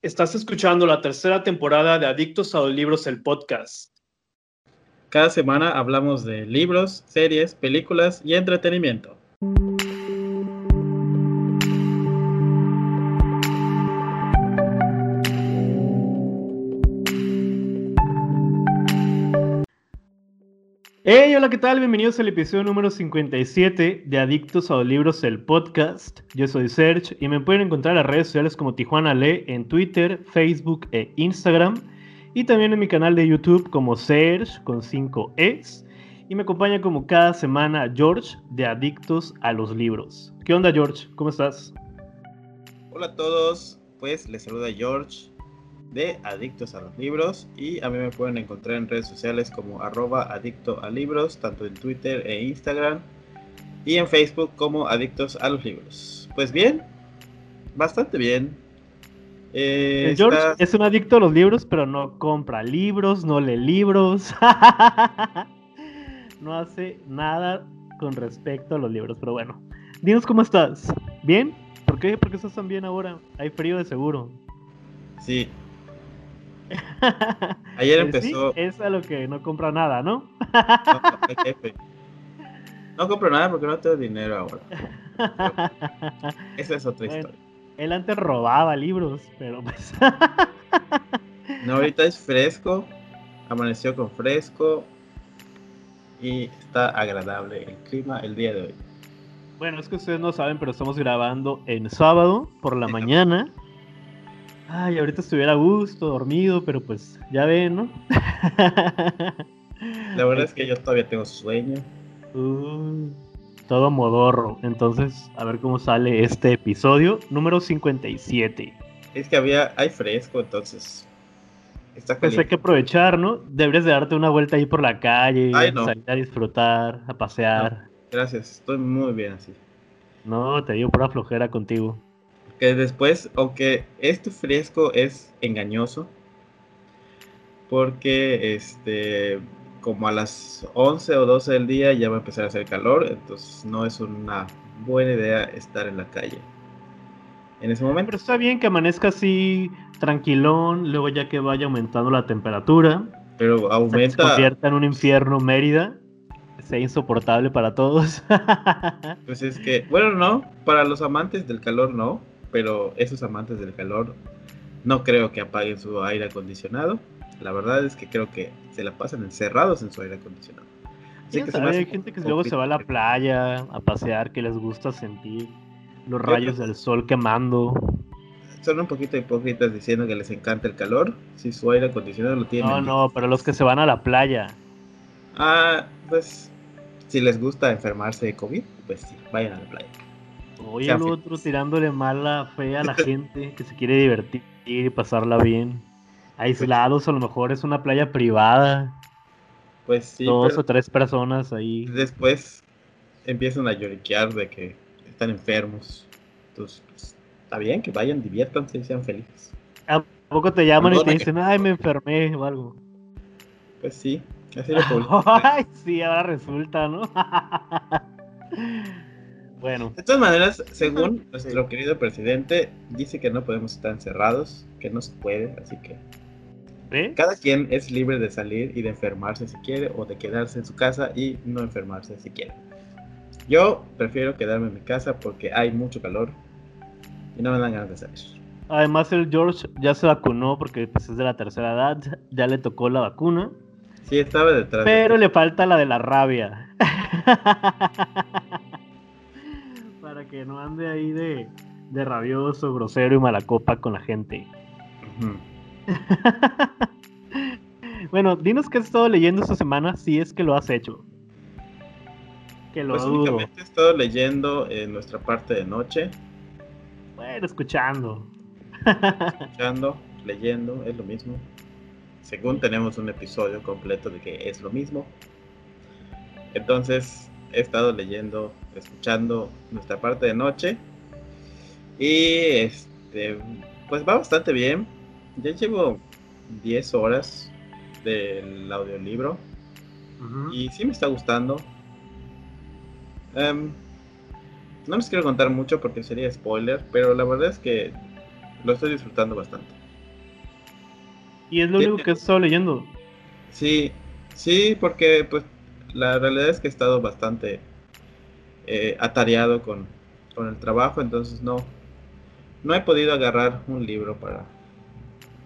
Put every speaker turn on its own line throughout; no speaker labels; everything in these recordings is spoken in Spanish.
Estás escuchando la tercera temporada de Adictos a los Libros, el podcast.
Cada semana hablamos de libros, series, películas y entretenimiento.
Hola, ¿qué tal? Bienvenidos al episodio número 57 de Adictos a los Libros, el podcast. Yo soy Serge y me pueden encontrar en redes sociales como Tijuana Le en Twitter, Facebook e Instagram. Y también en mi canal de YouTube como Serge con 5 Es. Y me acompaña como cada semana George de Adictos a los Libros. ¿Qué onda, George? ¿Cómo estás?
Hola a todos, pues les saluda George de Adictos a los Libros y a mí me pueden encontrar en redes sociales como arroba adicto a libros, tanto en Twitter e Instagram y en Facebook como Adictos a los Libros. Pues bien, bastante bien.
Eh, George es un adicto a los libros, pero no compra libros, no lee libros, no hace nada con respecto a los libros, pero bueno. Dinos cómo estás. ¿Bien? ¿Por qué? ¿Por qué estás tan bien ahora? Hay frío de seguro.
Sí, Ayer empezó.
es a lo que no compra nada, ¿no?
no, compro nada porque no tengo dinero ahora. esa es otra historia.
Él antes robaba libros, pero pues.
no, ahorita es fresco. Amaneció con fresco. Y está agradable el clima el día de hoy.
Bueno, es que ustedes no saben, pero estamos grabando en sábado por la mañana. Ay, ahorita estuviera a gusto, dormido, pero pues ya ven, ¿no?
La verdad es que yo todavía tengo sueño.
Uh, todo modorro. Entonces, a ver cómo sale este episodio número 57.
Es que había, hay fresco, entonces.
Está pues hay que aprovechar, ¿no? Deberías de darte una vuelta ahí por la calle, salir a disfrutar, a pasear.
gracias, estoy muy bien así.
No, te digo pura flojera contigo
que después, aunque este fresco es engañoso, porque este, como a las 11 o 12 del día ya va a empezar a hacer calor, entonces no es una buena idea estar en la calle. En ese momento.
Pero está bien que amanezca así tranquilón, luego ya que vaya aumentando la temperatura.
Pero aumenta.
Se convierta en un infierno Mérida sea insoportable para todos.
pues es que, bueno, no, para los amantes del calor no, pero esos amantes del calor no creo que apaguen su aire acondicionado. La verdad es que creo que se la pasan encerrados en su aire acondicionado.
Así que hay gente que luego se va a la playa a pasear, que les gusta sentir los rayos del sol quemando.
Son un poquito hipócritas diciendo que les encanta el calor si su aire acondicionado lo tienen.
No, no, pero los que se van a la playa.
Ah, pues si les gusta enfermarse de COVID, pues sí, vayan a la playa.
Oye, el otro tirándole mala fe a la gente que se quiere divertir y pasarla bien. Aislados, a lo mejor es una playa privada.
Pues sí.
Dos o tres personas ahí.
Después empiezan a lloriquear de que están enfermos. Entonces, pues, está bien, que vayan, diviértanse y sean felices.
¿A poco te llaman y te dicen, ay, me enfermé o algo?
Pues sí, así lo
Ay, sí, ahora resulta, ¿no? Bueno.
De todas maneras, según nuestro querido presidente, dice que no podemos estar encerrados, que no se puede, así que. Cada quien es libre de salir y de enfermarse si quiere, o de quedarse en su casa y no enfermarse si quiere. Yo prefiero quedarme en mi casa porque hay mucho calor y no me dan ganas de salir.
Además, el George ya se vacunó porque pues, es de la tercera edad, ya le tocó la vacuna.
Sí, estaba detrás.
Pero le falta la de la rabia. que no ande ahí de, rabioso, grosero y mala copa con la gente. bueno, dinos qué has estado leyendo esta semana, si es que lo has hecho.
Que lo pues únicamente he estado leyendo en nuestra parte de noche.
Bueno, escuchando.
escuchando, leyendo, es lo mismo. Según tenemos un episodio completo de que es lo mismo. Entonces, he estado leyendo, escuchando nuestra parte de noche. Y este, pues va bastante bien. Ya llevo 10 horas del audiolibro. Y sí me está gustando. Em, no les quiero contar mucho porque sería spoiler, pero la verdad es que lo estoy disfrutando bastante.
Y es lo único que he estado leyendo.
Sí, sí, porque pues la realidad es que he estado bastante eh, atareado con, con el trabajo, entonces no, no he podido agarrar un libro para...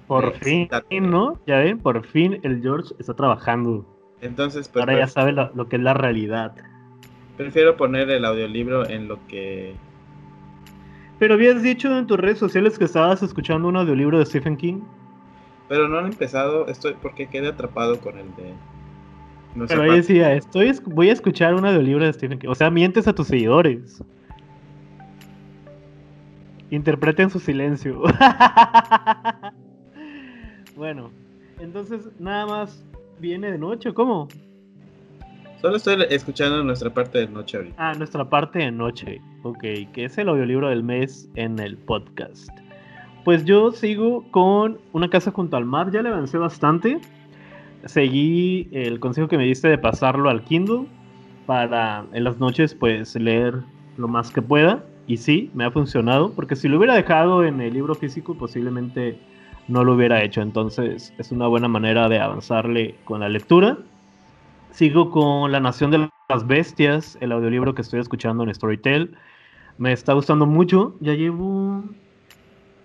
Por fin, ¿no? Ya ven, por fin el George está trabajando.
Entonces, pues,
Ahora ya pues, sabe lo, que es la realidad.
Prefiero poner el audiolibro en lo que...
Pero habías dicho en tus redes sociales que estabas escuchando un audiolibro de Stephen King.
Pero no han empezado, estoy porque quedé atrapado con el de...
No Pero ahí decía, estoy, voy a escuchar un audiolibro de Stephen King. O sea, mientes a tus seguidores. Interpreten su silencio. bueno, entonces nada más viene de noche, ¿cómo?
Solo estoy escuchando nuestra parte de noche ahorita.
Ah, nuestra parte de noche, ok, que es el audiolibro del mes en el podcast. Pues yo sigo con Una casa junto al mar, ya le avancé bastante. Seguí el consejo que me diste de pasarlo al Kindle para en las noches pues leer lo más que pueda. Y sí, me ha funcionado, porque si lo hubiera dejado en el libro físico, posiblemente no lo hubiera hecho. Entonces es una buena manera de avanzarle con la lectura. Sigo con La Nación de las Bestias, el audiolibro que estoy escuchando en Storytel. Me está gustando mucho. Ya llevo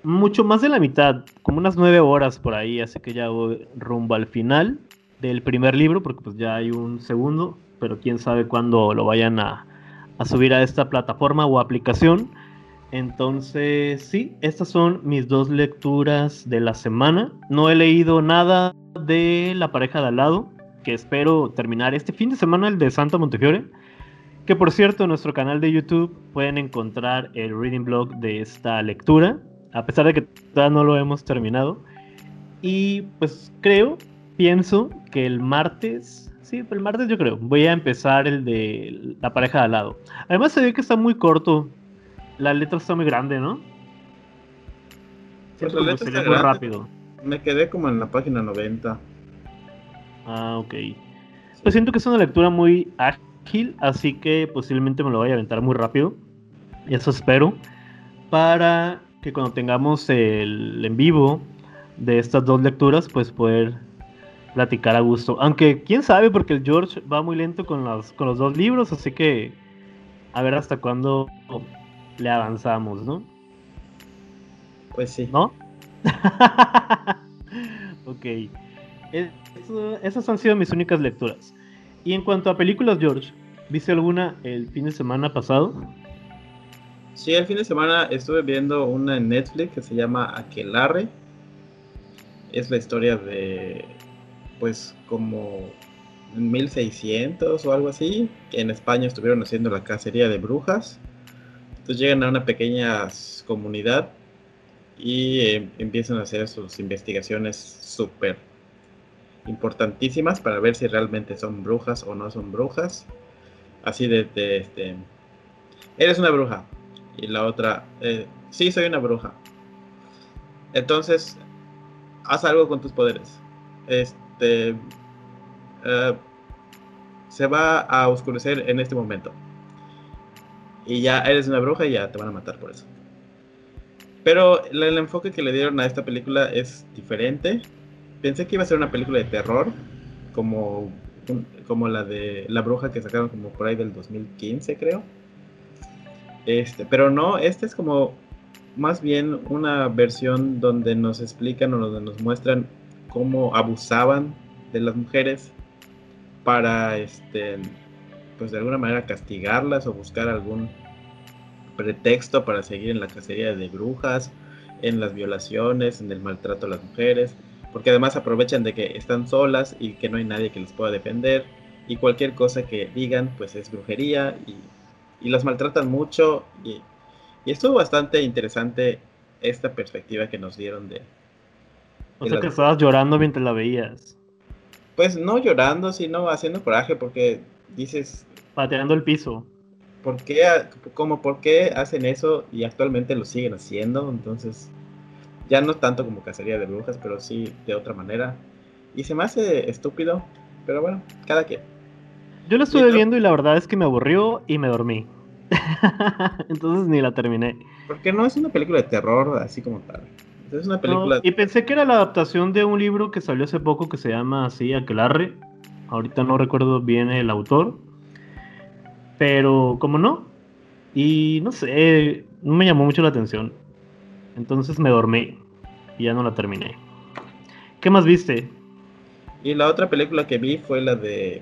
mucho más de la mitad, como unas nueve horas por ahí, así que ya voy rumbo al final del primer libro, porque pues ya hay un segundo, pero quién sabe cuándo lo vayan a, a subir a esta plataforma o aplicación. Entonces, sí, estas son mis dos lecturas de la semana. No he leído nada de La pareja de al lado, que espero terminar este fin de semana, el de Santa Montefiore. Que por cierto, en nuestro canal de YouTube pueden encontrar el reading blog de esta lectura, a pesar de que todavía no lo hemos terminado. Y pues creo, pienso que el martes Sí, el martes yo creo. Voy a empezar el de la pareja de al lado. Además se ve que está muy corto. La letra está muy grande, ¿no?
Pues la letra está muy rápido. Me quedé como en la página 90.
Ah, ok. Pues siento que es una lectura muy ágil, así que posiblemente me lo vaya a aventar muy rápido. Y eso espero. Para que cuando tengamos el en vivo de estas dos lecturas, pues poder platicar a gusto. Aunque quién sabe, porque el George va muy lento con los, con los dos libros, así que a ver hasta cuándo le avanzamos, ¿no?
Pues sí.
¿No? ok. esas han sido mis únicas lecturas. Y en cuanto a películas, George, ¿viste alguna el fin de semana pasado?
Sí, el fin de semana estuve viendo una en Netflix que se llama Aquelarre. Es la historia de pues como en 1600 o algo así, que en España estuvieron haciendo la cacería de brujas. Entonces llegan a una pequeña comunidad y eh, empiezan a hacer sus investigaciones súper importantísimas para ver si realmente son brujas o no son brujas. Así de, este, eres una bruja. Y la otra, eh, sí, soy una bruja. Entonces, haz algo con tus poderes. Este, eh, se va a oscurecer en este momento. Y ya eres una bruja y ya te van a matar por eso. Pero el, enfoque que le dieron a esta película es diferente. Pensé que iba a ser una película de terror, como, como la de La Bruja que sacaron como por ahí del 2015, creo. Este, pero no, este es como más bien una versión donde nos explican o donde nos muestran cómo abusaban de las mujeres para, este, pues de alguna manera castigarlas o buscar algún pretexto para seguir en la cacería de brujas, en las violaciones, en el maltrato a las mujeres, porque además aprovechan de que están solas y que no hay nadie que les pueda defender y cualquier cosa que digan pues es brujería y, y las maltratan mucho y, y estuvo bastante interesante esta perspectiva que nos dieron de,
o sea que estabas llorando mientras la veías.
Pues no llorando, sino haciendo coraje porque dices...
Pateando el piso.
¿Por qué, como, ¿Por qué hacen eso y actualmente lo siguen haciendo? Entonces, ya no tanto como cacería de brujas, pero sí de otra manera. Y se me hace estúpido, pero bueno, cada quien.
Yo la estuve viendo y la verdad es que me aburrió y me dormí. Entonces ni la terminé.
Porque no es una película de terror así como tal. Es una película.
y pensé que era la adaptación de un libro que salió hace poco que se llama así, Aquelarre. Ahorita no recuerdo bien el autor. Pero, como no. Y no sé, no me llamó mucho la atención. Entonces me dormí y ya no la terminé. ¿Qué más viste?
Y la otra película que vi fue la de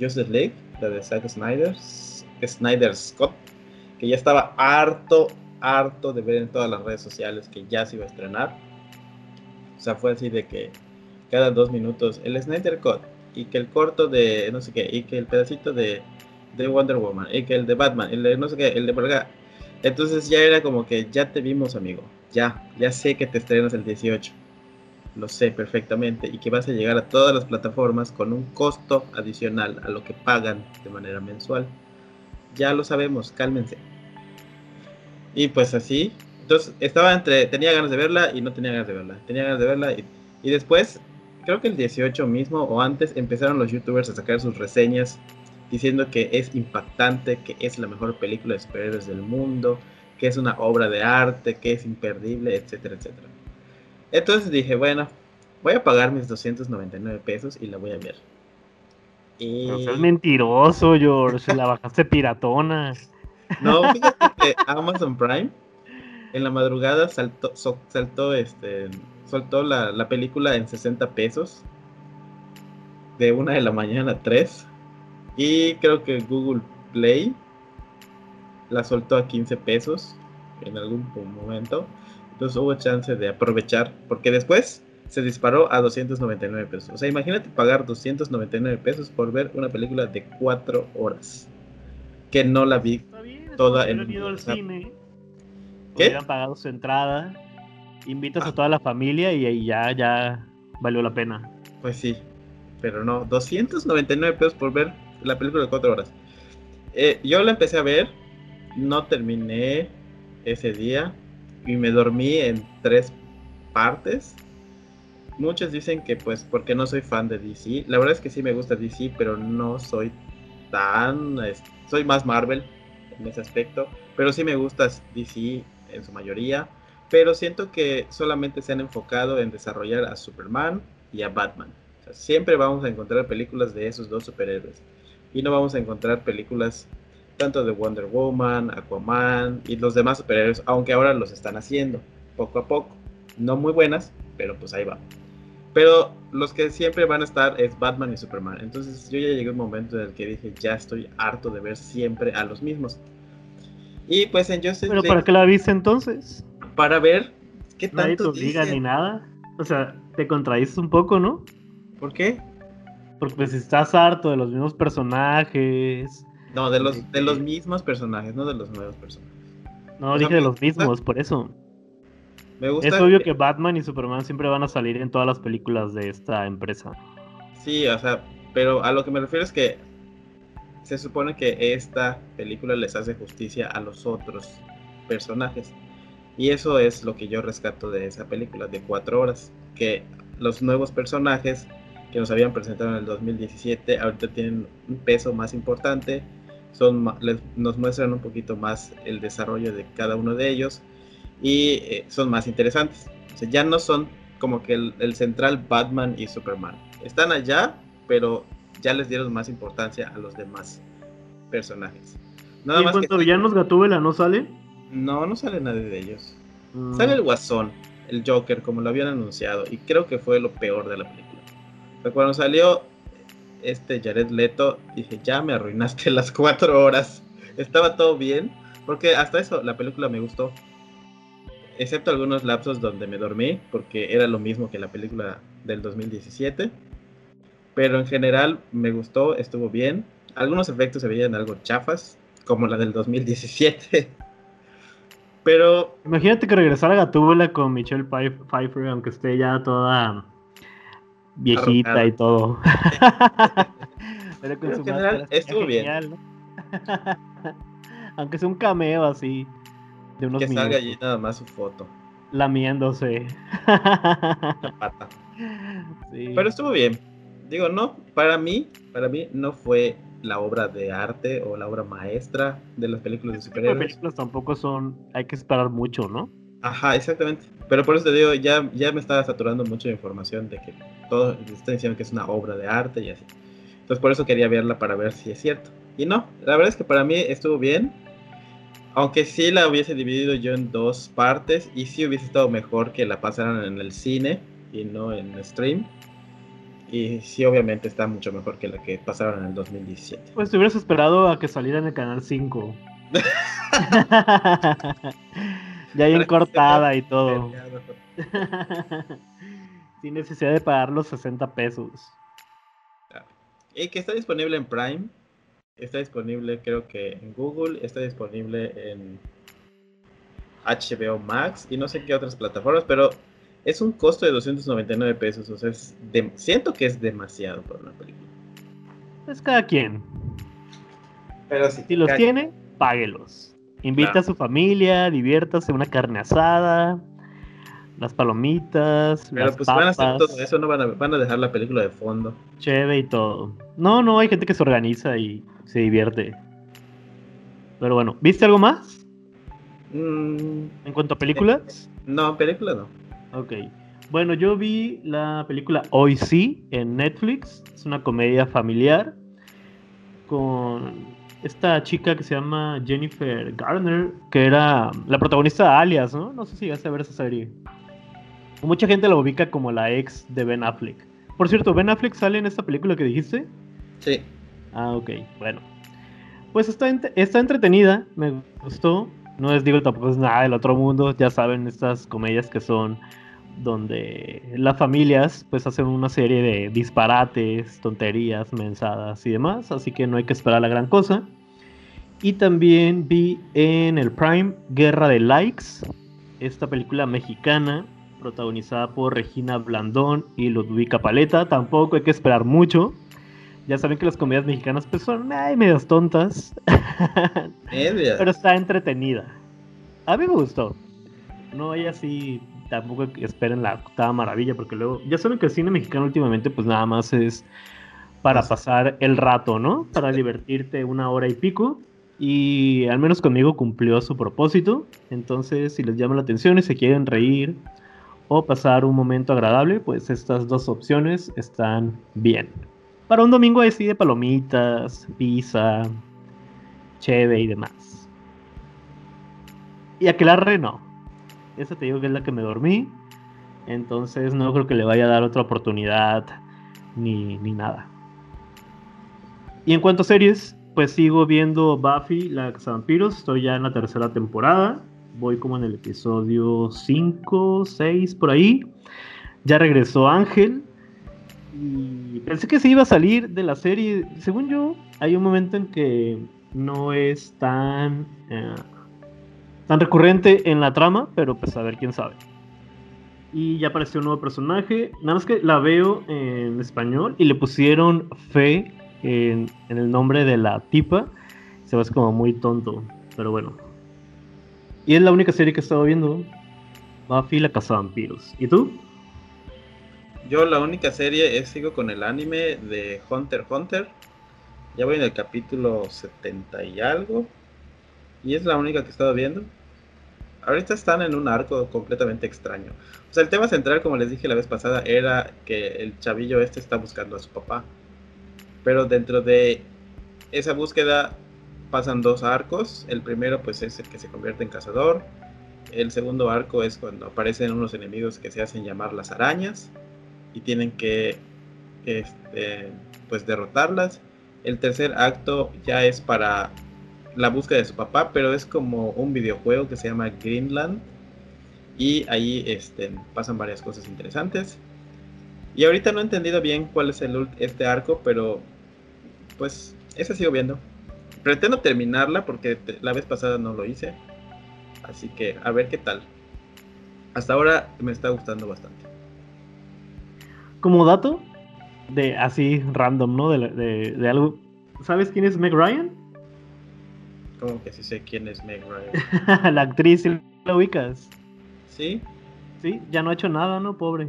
Joseph Lake, la de Zack Snyder, Snyder Scott, que ya estaba harto, harto de ver en todas las redes sociales que ya se iba a estrenar. O sea, fue así de que cada dos minutos el Snyder Cut y que el corto de no sé qué, y que el pedacito de, de Wonder Woman, y que el de Batman, el de no sé qué, el de acá. Entonces ya era como que ya te vimos, amigo. Ya, ya sé que te estrenas el 18. Lo sé perfectamente. Y que vas a llegar a todas las plataformas con un costo adicional a lo que pagan de manera mensual. Ya lo sabemos, cálmense. Y pues así. Entonces estaba entre. Tenía ganas de verla y no tenía ganas de verla. Tenía ganas de verla y, y después, creo que el 18 mismo o antes, empezaron los youtubers a sacar sus reseñas diciendo que es impactante, que es la mejor película de superhéroes del mundo, que es una obra de arte, que es imperdible, etcétera, etcétera. Entonces dije, bueno, voy a pagar mis 299 pesos y la voy a ver.
Y... es mentiroso, George, la bajaste piratona.
No, fíjate que Amazon Prime en la madrugada saltó, saltó este, soltó la, la película en 60 pesos de una de la mañana a 3 y creo que Google Play la soltó a 15 pesos en algún momento. Entonces hubo chance de aprovechar, porque después se disparó a 299 pesos. O sea, imagínate pagar 299 pesos por ver una película de 4 horas. Que no la vi toda en
el cine. ¿Qué? Hubieran pagado su entrada. Invitas a ah. toda la familia y ahí ya, ya valió la pena.
Pues sí, pero no, 299 pesos por ver la película de cuatro horas. Eh, yo la empecé a ver, no terminé ese día y me dormí en tres partes. Muchos dicen que pues porque no soy fan de DC. La verdad es que sí me gusta DC, pero no soy tan... soy más Marvel en ese aspecto. Pero sí me gusta DC en su mayoría. Pero siento que solamente se han enfocado en desarrollar a Superman y a Batman. siempre vamos a encontrar películas de esos dos superhéroes y no vamos a encontrar películas tanto de Wonder Woman, Aquaman y los demás superhéroes, aunque ahora los están haciendo poco a poco. No muy buenas, pero pues ahí va. Pero los que siempre van a estar es Batman y Superman. Entonces yo ya llegué a un momento en el que dije, ya estoy harto de ver siempre a los mismos. Y pues en Justice
¿Pero para qué la viste entonces?
Para ver qué
tanto Nadie te obliga ni nada. O sea, te contradices un poco, ¿no?
¿Por qué?
Porque pues estás harto de los mismos personajes.
No, de los, de los mismos personajes, no de los nuevos personajes.
No, dije de los mismos, por eso. Me gusta es obvio que... Batman y Superman siempre van a salir en todas las películas de esta empresa.
Sí, o sea, pero a lo que me refiero es que se supone que esta película les hace justicia a los otros personajes. Y eso es lo que yo rescato de esa película de cuatro horas. Que los nuevos personajes que nos habían presentado en el 2017, ahorita tienen un peso más importante, son, nos muestran un poquito más el desarrollo de cada uno de ellos y eh, son más interesantes. O sea, ya no son como que el, central Batman y Superman. Están allá, pero ya les dieron más importancia a los demás personajes.
Nada ¿Y en cuanto a villanos Gatúbela no sale?
No, no sale nadie de ellos. Mm. Sale el Guasón, el Joker, como lo habían anunciado, y creo que fue lo peor de la película. Pero cuando salió este Jared Leto, dije, ya me arruinaste las cuatro horas. Estaba todo bien, porque hasta eso la película me gustó. Excepto algunos lapsos donde me dormí, porque era lo mismo que la película del 2017. Pero en general me gustó, estuvo bien. Algunos efectos se veían algo chafas, como la del 2017. Pero.
Imagínate que regresara Gatúbela con Michelle Pfeiffer, aunque esté ya toda viejita y todo.
Pero con su general estuvo bien.
Aunque sea un cameo así.
De unos que salga allí nada más su foto.
Lamiéndose.
La pata. Pero estuvo bien. Digo, no, para mí, para mí no fue la obra de arte o la obra maestra de las películas de superhéroes. Las
películas tampoco son, hay que esperar mucho, ¿no?
Ajá, exactamente. Pero por eso te digo, ya, ya me estaba saturando mucho de información de que todo está diciendo que es una obra de arte y así. Entonces por eso quería verla para ver si es cierto. Y no, la verdad es que para mí estuvo bien. Aunque sí la hubiese dividido yo en dos partes y sí hubiese estado mejor que la pasaran en el cine y no en stream. Y sí, obviamente está mucho mejor que la que pasaron en el 2017.
Pues te hubieras esperado a que saliera en el canal 5. ya hay cortada y todo. Sin necesidad de pagar los 60 pesos.
Y que está disponible en Prime. Está disponible creo que en Google. Está disponible en HBO Max. Y no sé qué otras plataformas. Pero es un costo de 299 pesos. O sea, siento que es demasiado por una película.
Es cada quien. Pero si los tiene, páguelos. Invita a su familia, diviértase, una carne asada, las palomitas.
Pero pues van a hacer todo eso, no van a, van a dejar la película de fondo.
Cheve y todo. No, no, hay gente que se organiza y se divierte. Pero bueno, ¿viste algo más? Mm, ¿En cuanto a películas?
No, película no.
Ok. Bueno, yo vi la película Hoy sí en Netflix. Es una comedia familiar con esta chica que se llama Jennifer Garner, que era la protagonista de Alias, ¿no? No sé si ya a ver esa serie. Mucha gente la ubica como la ex de Ben Affleck. Por cierto, ¿Ben Affleck sale en esta película que dijiste?
Sí.
Ah, ok, bueno. Pues está, está entretenida, me gustó. No les digo tampoco es nada del otro mundo, ya saben, estas comedias que son donde las familias pues hacen una serie de disparates, tonterías, mensadas y demás, así que no hay que esperar la gran cosa. Y también vi en el Prime Guerra de Likes, esta película mexicana protagonizada por Regina Blandón y Ludwika Paleta, tampoco hay que esperar mucho. Ya saben que las comedias mexicanas pues son ay, medias tontas. Pero está entretenida. A mí me gustó. No hay así tampoco esperen la octava maravilla, porque luego, ya saben que el cine mexicano últimamente, pues nada más es para pasar el rato, ¿no? Para divertirte una hora y pico. Y al menos conmigo cumplió su propósito. Entonces, si les llama la atención y se quieren reír o pasar un momento agradable, pues estas dos opciones están bien. Para un domingo así de palomitas, pizza, cheve y demás. Y aquelarre no. Esa te digo que es la que me dormí. Entonces no creo que le vaya a dar otra oportunidad ni, nada. Y en cuanto a series, pues sigo viendo Buffy, la vampiros. Estoy ya en la tercera temporada. Voy como en el episodio 5, 6 por ahí. Ya regresó Ángel. Y pensé que se iba a salir de la serie. Según yo, hay un momento en que no es tan... Eh, tan recurrente en la trama, pero pues a ver quién sabe. Y ya apareció un nuevo personaje. Nada más que la veo en español y le pusieron fe en, el nombre de la tipa. Se ve como muy tonto, pero bueno. Y es la única serie que he estado viendo. Buffy la Casa Vampiros. ¿Y tú?
Yo la única serie es sigo con el anime de Hunter Hunter. Ya voy en el capítulo 70 y algo. Y es la única que he estado viendo ahorita están en un arco completamente extraño. O sea, el tema central, como les dije la vez pasada, era que el chavillo este está buscando a su papá. Pero dentro de esa búsqueda pasan dos arcos. El primero, pues, es el que se convierte en cazador. El segundo arco es cuando aparecen unos enemigos que se hacen llamar las arañas y tienen que, este, pues, derrotarlas. El tercer acto ya es para la búsqueda de su papá, pero es como un videojuego que se llama Greenland. Y ahí este, pasan varias cosas interesantes. Y ahorita no he entendido bien cuál es el, este arco, pero pues ese sigo viendo. Pretendo terminarla porque la vez pasada no lo hice. Así que a ver qué tal. Hasta ahora me está gustando bastante.
Como dato, de así random, ¿no? De, de algo. ¿Sabes quién es Meg Ryan?
Como que sí sé quién es Meg Ryan.
la actriz, ¿la ubicas?
Sí.
Sí, ya no ha hecho nada, ¿no? Pobre.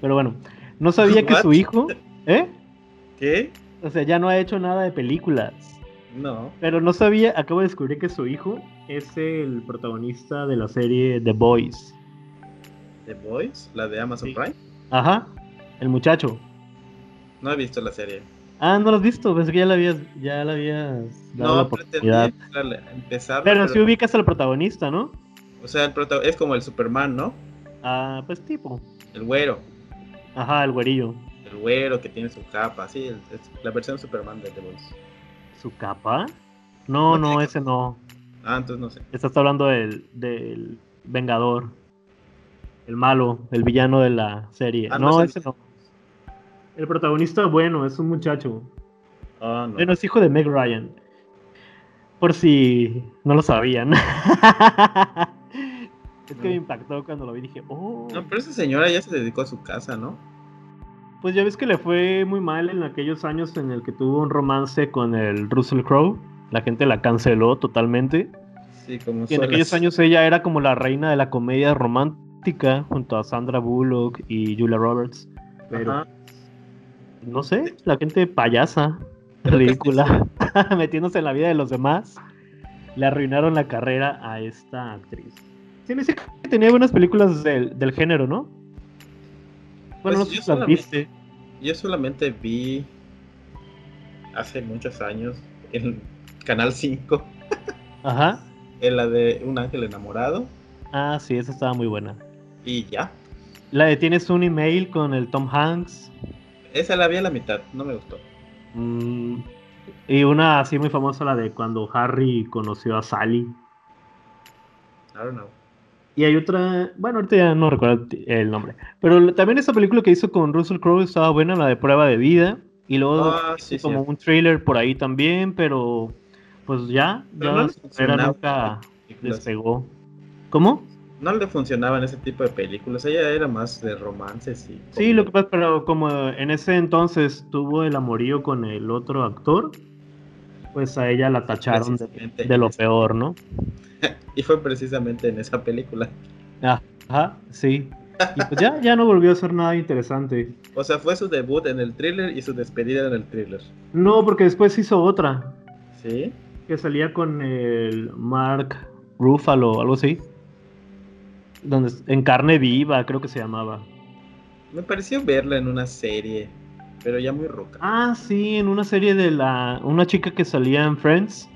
Pero bueno, no sabía que su hijo. ¿Eh?
¿Qué?
O sea, ya no ha hecho nada de películas.
No.
Pero no sabía, acabo de descubrir que su hijo es el protagonista de la serie The Boys.
¿The Boys? ¿La de Amazon Prime?
Ajá, el muchacho.
No he visto la serie.
Ah, no lo has visto, pensé que ya la habías, ya la habías
dado no, la oportunidad. empezar.
Pero, si ubicas al protagonista, ¿no?
O sea, el es como el Superman, ¿no?
Ah, pues tipo.
El güero.
Ajá, el güerillo.
El güero que tiene su capa, sí, es la versión Superman de The Voice.
¿Su capa? No, no, ese no.
Ah, entonces no sé.
Estás hablando del, del Vengador. El malo, el villano de la serie. Ah, no, ese no. El protagonista, bueno, es un muchacho. Ah, no. Bueno, es hijo de Meg Ryan. Por si no lo sabían. es que me impactó cuando lo vi. Dije, oh.
No, pero esa señora ya se dedicó a su casa, ¿no?
Pues ya ves que le fue muy mal en aquellos años en el que tuvo un romance con el Russell Crowe. La gente la canceló totalmente.
Sí, como
Y en aquellos años ella era como la reina de la comedia romántica junto a Sandra Bullock y Julia Roberts. Pero no sé, la gente payasa, ridícula, metiéndose en la vida de los demás, le arruinaron la carrera a esta actriz. Sí, me dice que tenía buenas películas del, del género, ¿no?
Bueno, pues no sé si las viste. Yo solamente vi hace muchos años en Canal 5.
Ajá.
En la de Un ángel enamorado.
Ah, sí, esa estaba muy buena.
Y ya.
La de Tienes un email con el Tom Hanks.
Esa la vi a la mitad, no me gustó.
Mm, y una así muy famosa, la de cuando Harry conoció a Sally.
I don't know.
Y hay otra, bueno, ahorita ya no recuerdo el nombre. Pero también esa película que hizo con Russell Crowe estaba buena, la de Prueba de Vida. Y luego ah, como un trailer por ahí también, pero pues ya, ya era nunca despegó. ¿Cómo?
No le funcionaban ese tipo de películas, ella era más de romances y...
Sí, lo que pasa, pero como en ese entonces tuvo el amorío con el otro actor, pues a ella la tacharon de, lo peor, ¿no?
y fue precisamente en esa película.
Ajá, sí. Y pues ya, ya no volvió a ser nada interesante.
O sea, fue su debut en el thriller y su despedida en el thriller.
No, porque después hizo otra.
¿Sí?
Que salía con el Mark Ruffalo, algo así donde en carne viva, creo que se llamaba.
Me pareció verla en una serie, pero ya muy roca.
Ah, sí, en una serie de la una chica que salía en Friends.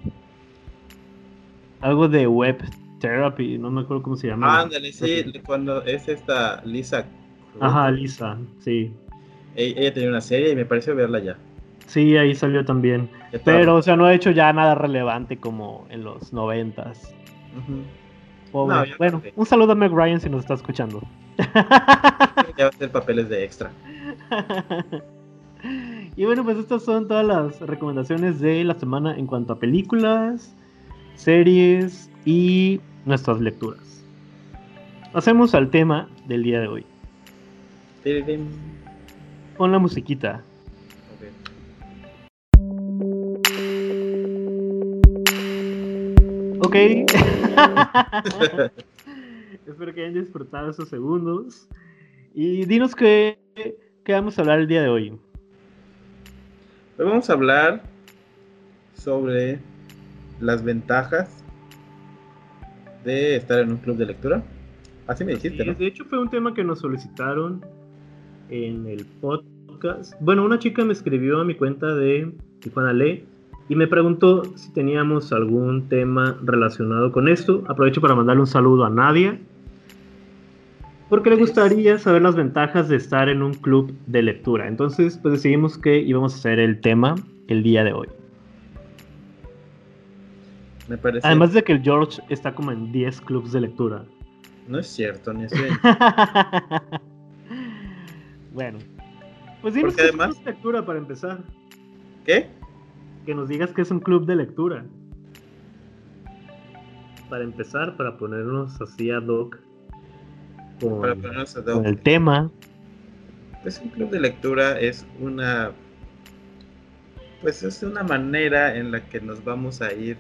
Algo de web therapy, no me acuerdo cómo se llama.
Ándale, sí, cuando es esta Lisa.
Ajá, Lisa, sí.
Ella, tenía una serie y me pareció verla ya.
Sí, ahí salió también. Pero, o sea, no ha hecho ya nada relevante como en los noventas bueno, un saludo a Meg Ryan si nos está escuchando.
Ya va a hacer papeles de extra.
y bueno, pues estas son todas las recomendaciones de la semana en cuanto a películas, series y nuestras lecturas. Pasemos al tema del día de hoy. Con la musiquita. Ok. Espero que hayan disfrutado esos segundos. Y dinos qué, qué vamos a hablar el día de hoy.
Hoy vamos a hablar sobre las ventajas de estar en un club de lectura. Así me dijiste, ¿no?
De hecho, fue un tema que nos solicitaron en el podcast. Bueno, una chica me escribió a mi cuenta de Tijuana Lee y me preguntó si teníamos algún tema relacionado con esto. Aprovecho para mandarle un saludo a Nadia, porque le gustaría saber las ventajas de estar en un club de lectura. Entonces, pues decidimos que íbamos a hacer el tema el día de hoy.
Me parece...
Además de que el George está como en 10 clubs de lectura.
No es cierto, ni estoy.
bueno, pues dinos qué además... es lectura para empezar.
¿Qué?
Que nos digas que es un club de lectura. Para empezar, para ponernos así a doc con, el tema.
Pues un club de lectura es una pues es una manera en la que nos vamos a ir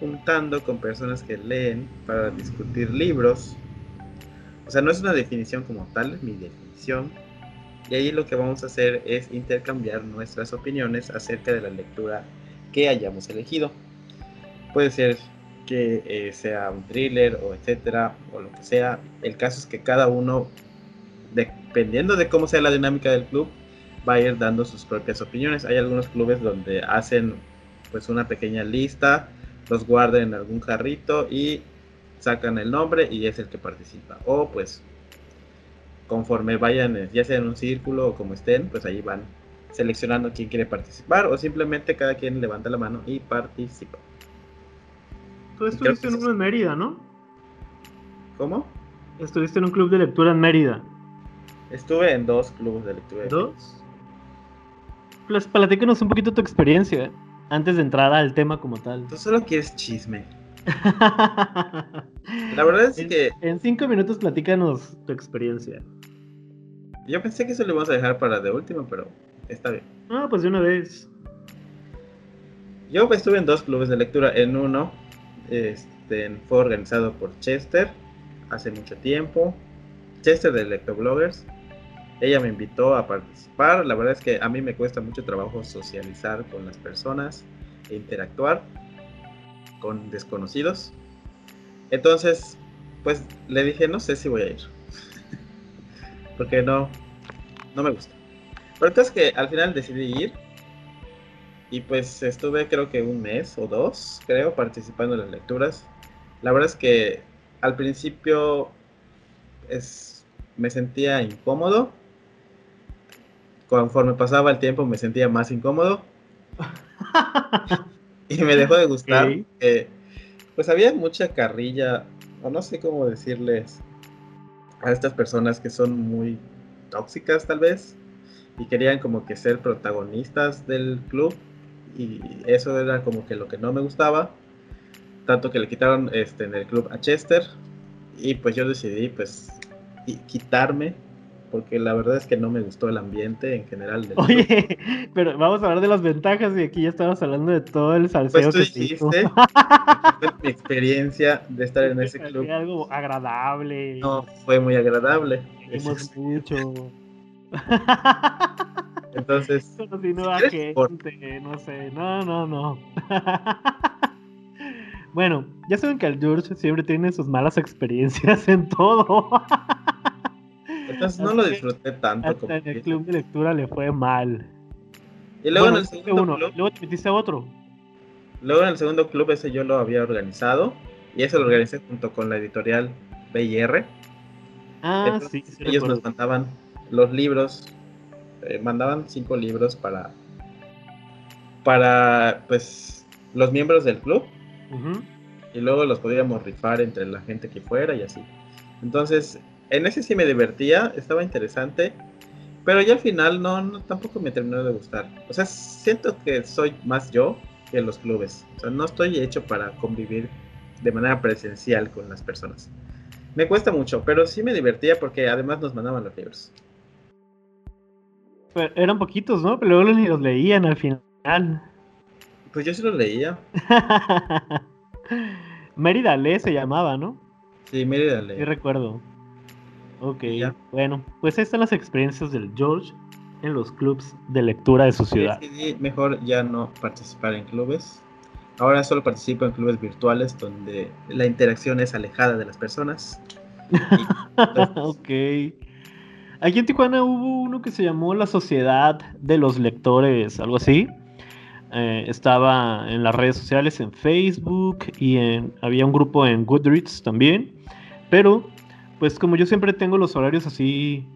juntando con personas que leen para discutir libros. O sea, no es una definición como tal, es mi definición, y ahí lo que vamos a hacer es intercambiar nuestras opiniones acerca de la lectura que hayamos elegido. Puede ser que eh, sea un thriller o etcétera, o lo que sea. El caso es que cada uno, dependiendo de cómo sea la dinámica del club, va a ir dando sus propias opiniones. Hay algunos clubes donde hacen pues una pequeña lista, los guardan en algún carrito y sacan el nombre y es el que participa. O pues conforme vayan, ya sea en un círculo o como estén, pues ahí van seleccionando quién quiere participar o simplemente cada quien levanta la mano y participa.
Tú estuviste en uno en Mérida, ¿no?
¿Cómo?
Estuviste en un club de lectura en Mérida.
Estuve en dos clubes de lectura.
¿Dos? Pues platícanos un poquito tu experiencia antes de entrar al tema como tal.
Tú solo quieres chisme. La verdad es que.
En cinco minutos platícanos tu experiencia.
Yo pensé que eso lo íbamos a dejar para de último, pero está bien.
Ah, pues de una vez.
Yo estuve en dos clubes de lectura. En uno este, fue organizado por Chester hace mucho tiempo. Chester de Lectobloggers. Ella me invitó a participar. La verdad es que a mí me cuesta mucho trabajo socializar con las personas e interactuar con desconocidos. Entonces, pues le dije, no sé si voy a ir. Porque no, no me gusta. Pero entonces que al final decidí ir. Y pues estuve creo que un mes o dos, creo, participando en las lecturas. La verdad es que al principio es, me sentía incómodo conforme pasaba el tiempo me sentía más incómodo. y me dejó de gustar. pues había mucha carrilla, o no sé cómo decirles, a estas personas que son muy tóxicas tal vez, y querían como que ser protagonistas del club, y eso era como que lo que no me gustaba, tanto que le quitaron este, en el club a Chester, y pues yo decidí pues quitarme porque la verdad es que no me gustó el ambiente en general.
Del Oye, pero vamos a hablar de las ventajas y aquí ya estabas hablando de todo el salseo
pues tú dijiste, mi experiencia de estar en ese club.
Algo agradable.
No, fue muy agradable.
Hemos mucho.
Entonces,
si no gente, no sé, no, no, no. bueno, ya saben que el George siempre tiene sus malas experiencias en todo.
Entonces no lo disfruté tanto.
como en el club de lectura le fue mal.
Y luego en el segundo club.
Luego te metiste a otro.
Luego en el segundo club ese yo lo había organizado. Y eso lo organicé junto con la editorial BIR.
Ah, sí,
Ellos nos mandaban los libros. Eh, mandaban cinco libros para. Para pues los miembros del club. Y luego los podíamos rifar entre la gente que fuera y así. Entonces, en ese sí me divertía, estaba interesante, pero ya al final no, tampoco me terminó de gustar. O sea, siento que soy más yo que los clubes. O sea, no estoy hecho para convivir de manera presencial con las personas. Me cuesta mucho, pero sí me divertía porque además nos mandaban los libros.
eran poquitos, ¿no? Pero luego ni los leían al final.
Pues yo sí los leía.
Mérida Lee se llamaba, ¿no?
Sí, Mérida.
Sí recuerdo. Ok, bueno, pues estas son las experiencias del George en los clubs de lectura de su ciudad.
mejor ya no participar en clubes. Ahora solo participo en clubes virtuales donde la interacción es alejada de las personas.
ok. Aquí en Tijuana hubo uno que se llamó la Sociedad de los Lectores, algo así. Eh, estaba en las redes sociales, en Facebook y en, había un grupo en Goodreads también. Pero pues como yo siempre tengo los horarios así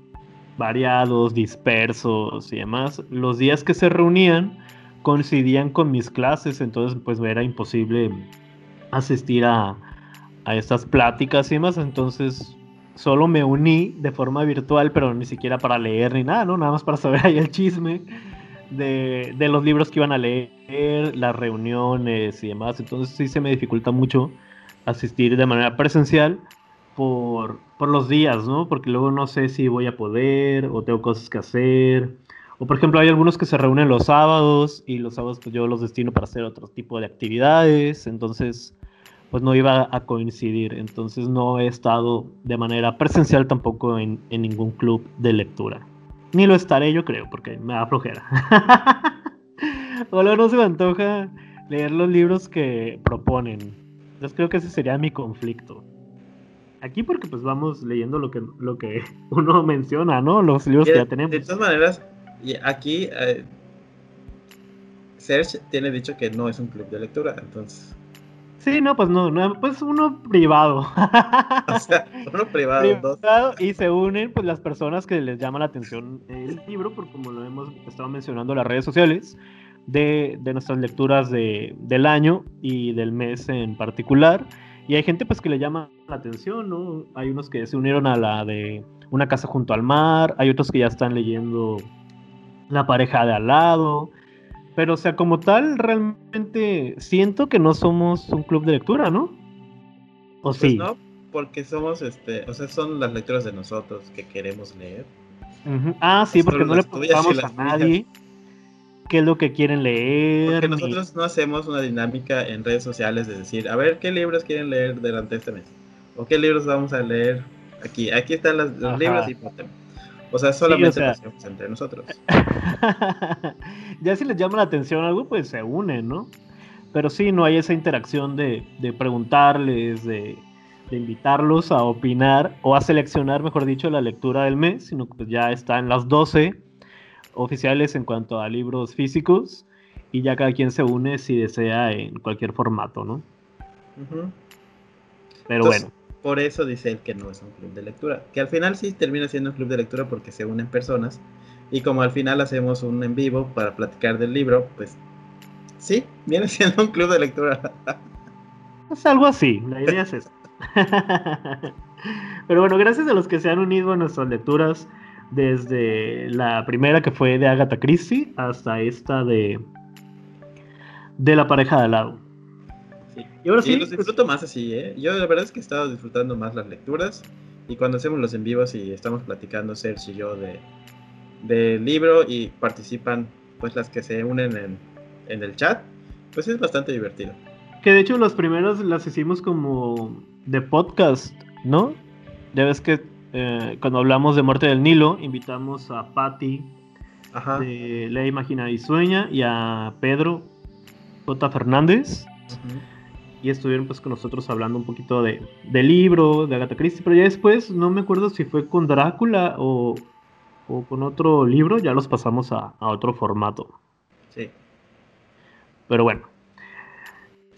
variados, dispersos y demás, los días que se reunían coincidían con mis clases, entonces pues era imposible asistir a, estas pláticas y demás, entonces solo me uní de forma virtual, pero ni siquiera para leer ni nada, ¿no? Nada más para saber ahí el chisme de, de los libros que iban a leer, las reuniones y demás, entonces sí se me dificulta mucho asistir de manera presencial por, por los días, ¿no? Porque luego no sé si voy a poder o tengo cosas que hacer. O por ejemplo, hay algunos que se reúnen los sábados y los sábados pues yo los destino para hacer otro tipo de actividades, entonces pues no iba a coincidir. Entonces no he estado de manera presencial tampoco en, en ningún club de lectura. Ni lo estaré yo creo, porque me da flojera. o luego no se me antoja leer los libros que proponen. Entonces creo que ese sería mi conflicto. Aquí porque pues vamos leyendo lo que, lo que uno menciona, ¿no? Los libros que ya tenemos.
De todas maneras, aquí eh, Serge tiene dicho que no es un club de lectura, entonces...
Sí, no, pues no, no pues uno privado.
o sea, uno privado, privado
Y se unen pues las personas que les llama la atención el libro, porque como lo hemos estado mencionando en las redes sociales, de, de nuestras lecturas de, del año y del mes en particular. Y hay gente pues que le llama la atención, ¿no? Hay unos que se unieron a la de Una casa junto al mar, hay otros que ya están leyendo La pareja de al lado. Pero, o sea, como tal, realmente siento que no somos un club de lectura, ¿no? ¿O pues sí?
No, porque somos, este, o sea, son las lecturas de nosotros que queremos leer.
Ah, sí, porque no le preguntamos a nadie qué es lo que quieren leer.
Porque nosotros no hacemos una dinámica en redes sociales de decir, a ver, ¿qué libros quieren leer durante este mes? ¿O qué libros vamos a leer aquí? Aquí están los, libros y O sea, solamente lo hacemos entre nosotros.
ya si les llama la atención algo, pues se unen, ¿no? Pero sí, no hay esa interacción de, de preguntarles, de, de, invitarlos a opinar o a seleccionar, mejor dicho, la lectura del mes, sino que pues ya está en las 12 oficiales en cuanto a libros físicos y ya cada quien se une si desea en cualquier formato, ¿no?
Pero bueno. Por eso dice él que no es un club de lectura, que al final sí termina siendo un club de lectura porque se unen personas y como al final hacemos un en vivo para platicar del libro, pues sí, viene siendo un club de lectura.
Es algo así, la idea es esa. Pero bueno, gracias a los que se han unido a nuestras lecturas desde la primera que fue de Agatha Christie hasta esta de de la pareja de al lado.
Sí. Y ahora sí, los pues, disfruto más así, ¿eh? Yo la verdad es que he estado disfrutando más las lecturas y cuando hacemos los en vivos y estamos platicando Sergio y yo de del libro y participan pues las que se unen en, en el chat, pues es bastante divertido.
Que de hecho los primeros las hicimos como de podcast, ¿no? Ya ves que eh, cuando hablamos de Muerte del Nilo, invitamos a Patti de Ley Imagina y Sueña y a Pedro J. Fernández. Y estuvieron pues con nosotros hablando un poquito de, libro, de Agatha Christie, pero ya después no me acuerdo si fue con Drácula o, o con otro libro, ya los pasamos a, a otro formato.
Sí.
Pero bueno,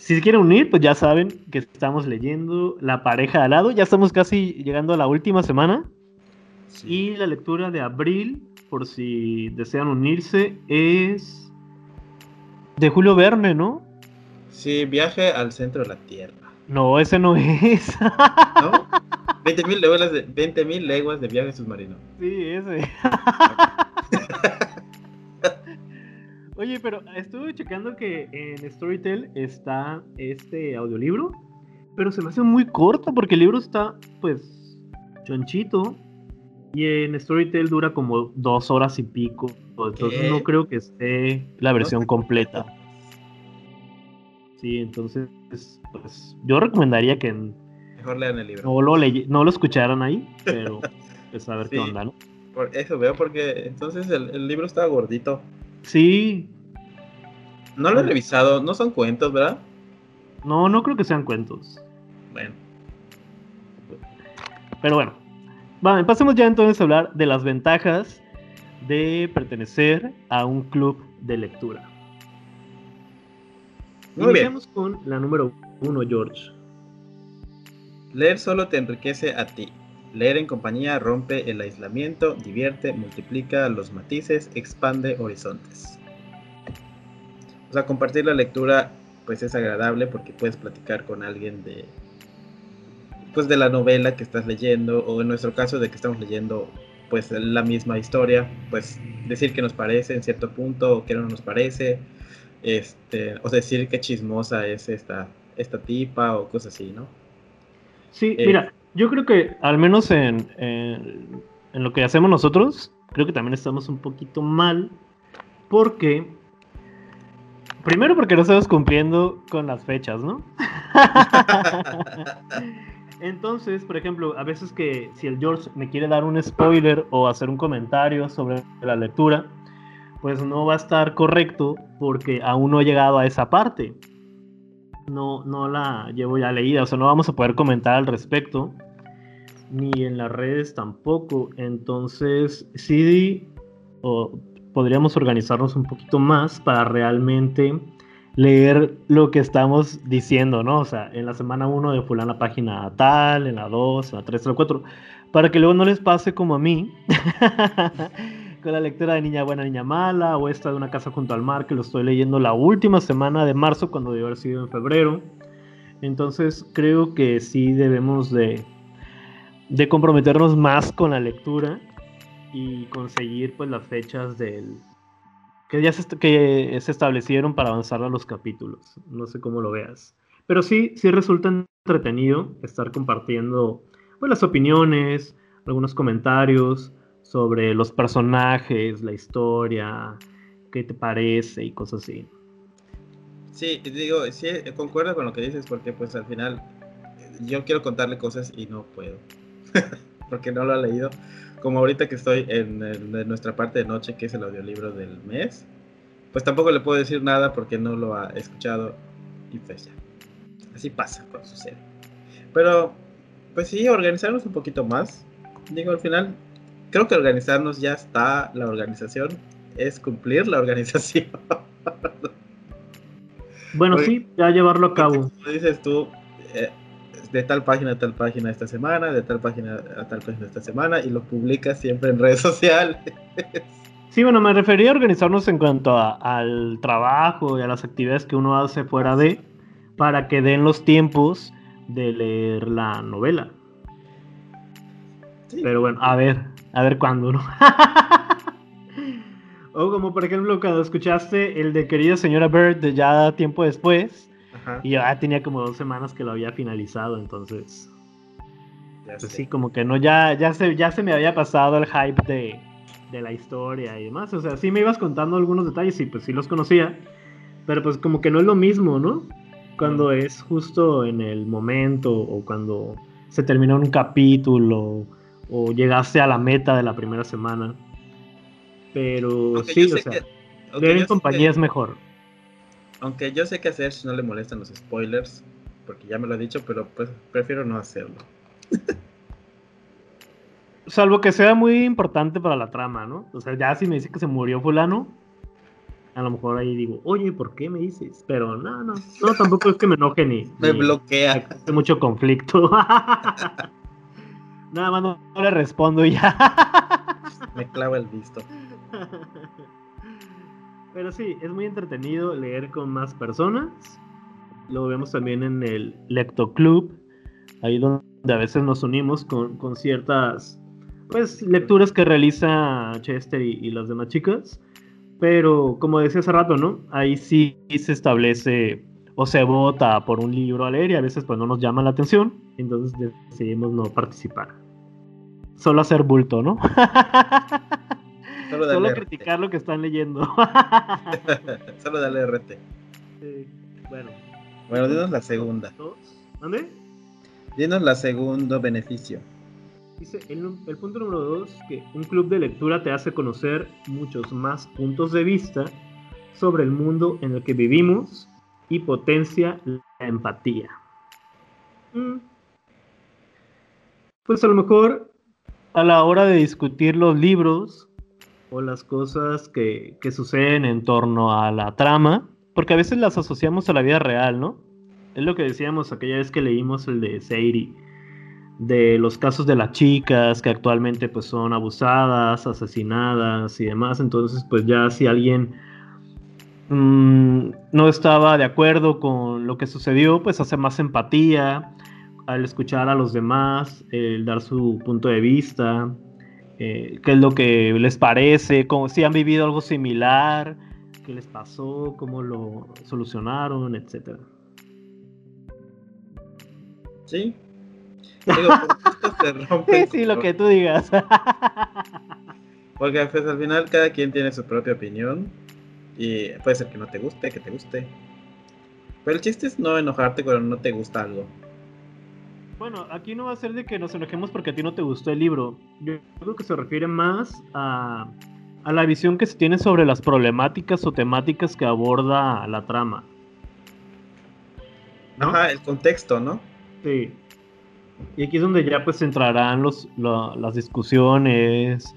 si se quieren unir, pues ya saben que estamos leyendo La pareja de al lado. Ya estamos casi llegando a la última semana. Y la lectura de abril, por si desean unirse, es de Julio Verne, ¿no?
Sí, viaje al centro de la Tierra.
No, ese no es.
¿No? 20.000 leguas, de, 20 leguas de viaje submarino.
Sí, ese. Oye, pero estuve checando que en Storytel está este audiolibro, pero se me hace muy corto porque el libro está, pues, chonchito. Y en Storytel dura como dos horas y pico. Entonces no creo que esté la versión completa. Sí, entonces, pues, yo recomendaría que
Mejor lean el libro.
No lo, no lo escucharan ahí, pero pues a ver qué onda, ¿no?
Por eso veo, porque entonces el, el libro está gordito.
Sí.
No lo he revisado, no son cuentos, ¿verdad?
No, no creo que sean cuentos.
Bueno.
Pero bueno. Vale, pasemos ya entonces a hablar de las ventajas de pertenecer a un club de lectura. Muy Iniciamos con la número uno, George.
Leer solo te enriquece a ti. Leer en compañía rompe el aislamiento, divierte, multiplica los matices, expande horizontes. O sea, compartir la lectura pues es agradable porque puedes platicar con alguien de pues de la novela que estás leyendo o en nuestro caso de que estamos leyendo pues la misma historia, pues decir que nos parece en cierto punto o que no nos parece, este, o decir que chismosa es esta esta tipa o cosas así, ¿no?
Sí, eh, mira, yo creo que al menos en, en, lo que hacemos nosotros, creo que también estamos un poquito mal porque Primero porque no estamos cumpliendo con las fechas, ¿no? Entonces, por ejemplo, a veces que si el George me quiere dar un spoiler o hacer un comentario sobre la lectura, pues no va a estar correcto porque aún no he llegado a esa parte. no, no la llevo ya leída, o sea, no vamos a poder comentar al respecto, ni en las redes tampoco. Entonces, sí, o podríamos organizarnos un poquito más para realmente leer lo que estamos diciendo, ¿no? O sea, en la semana 1 de fulana página tal, en la 2, en la 3, en la 4, para que luego no les pase como a mí, con la lectura de Niña Buena, Niña Mala, o esta de Una Casa junto al Mar, que lo estoy leyendo la última semana de marzo, cuando debió haber sido en febrero. Entonces, creo que sí debemos de, de comprometernos más con la lectura y conseguir pues las fechas del, que ya se, que se establecieron para avanzar a los capítulos. No sé cómo lo veas. Pero sí, sí resulta entretenido estar compartiendo pues, las opiniones, algunos comentarios sobre los personajes, la historia, qué te parece y cosas así.
Sí, digo, sí, concuerdo con lo que dices porque pues al final yo quiero contarle cosas y no puedo. porque no lo ha leído como ahorita que estoy en, nuestra parte de noche, que es el audiolibro del mes, pues tampoco le puedo decir nada porque no lo ha escuchado y pues ya. Así pasa cuando sucede. Pero, pues sí, organizarnos un poquito más. Digo, al final, creo que organizarnos ya está. La organización es cumplir la organización.
bueno, sí, ya llevarlo a cabo.
Como dices tú, eh, de tal página a tal página esta semana, de tal página a tal página esta semana, y lo publicas siempre en redes sociales.
Sí, bueno, me refería a organizarnos en cuanto al trabajo y a las actividades que uno hace fuera de, para que den los tiempos de leer la novela. Pero bueno, a ver, a ver cuándo, ¿no? o como por ejemplo cuando escuchaste el de Querida Señora Bird de ya tiempo después, y ya tenía como dos semanas que lo había finalizado, entonces. pues sí, como que no, ya, ya, se, ya se me había pasado el hype de, de la historia y demás. O sea, sí me ibas contando algunos detalles y pues sí los conocía. Pero pues como que no es lo mismo, ¿no? Cuando es justo en el momento o cuando se terminó un capítulo o llegaste a la meta de la primera semana. Pero sí, o sea, leer en compañía es mejor.
Aunque yo sé que a Serge no le molestan los spoilers, porque ya me lo ha dicho, pero pues prefiero no hacerlo.
Salvo que sea muy importante para la trama, ¿no? O sea, ya si me dice que se murió fulano, a lo mejor ahí digo, oye, ¿por qué me dices? Pero no, no, no, tampoco es que me enoje ni...
me bloquea.
Hay mucho conflicto. Nada más no, le respondo y ya.
me clava el visto.
Pero sí, es muy entretenido leer con más personas. Lo vemos también en el Lecto Club, ahí donde a veces nos unimos con, ciertas pues, lecturas que realiza Chester y, las demás chicas. Pero como decía hace rato, ¿no? Ahí sí se establece o se vota por un libro a leer y a veces pues no nos llama la atención, entonces decidimos no participar. Solo hacer bulto, ¿no? Solo, criticar lo que están leyendo.
Solo dale RT.
Sí, bueno.
Bueno, dinos la segunda.
¿Dónde?
Dinos la segundo beneficio.
Dice el, el punto número dos, que un club de lectura te hace conocer muchos más puntos de vista sobre el mundo en el que vivimos y potencia la empatía. Mm. Pues a lo mejor a la hora de discutir los libros o las cosas que, suceden en torno a la trama, porque a veces las asociamos a la vida real, ¿no? Es lo que decíamos aquella vez que leímos el de Seiri, de los casos de las chicas que actualmente pues son abusadas, asesinadas y demás, entonces pues ya si alguien mm, no estaba de acuerdo con lo que sucedió, pues hace más empatía al escuchar a los demás, el dar su punto de vista, eh, qué es lo que les parece, como si han vivido algo similar, qué les pasó, cómo lo solucionaron, etcétera.
Sí.
sí, sí, lo que tú digas.
Porque pues, al final cada quien tiene su propia opinión y puede ser que no te guste, que te guste. Pero el chiste es no enojarte cuando no te gusta algo.
Bueno, aquí no va a ser de que nos enojemos porque a ti no te gustó el libro. Yo creo que se refiere más a, la visión que se tiene sobre las problemáticas o temáticas que aborda la trama.
Ajá, el contexto, ¿no?
Sí. Y aquí es donde ya pues entrarán los, las discusiones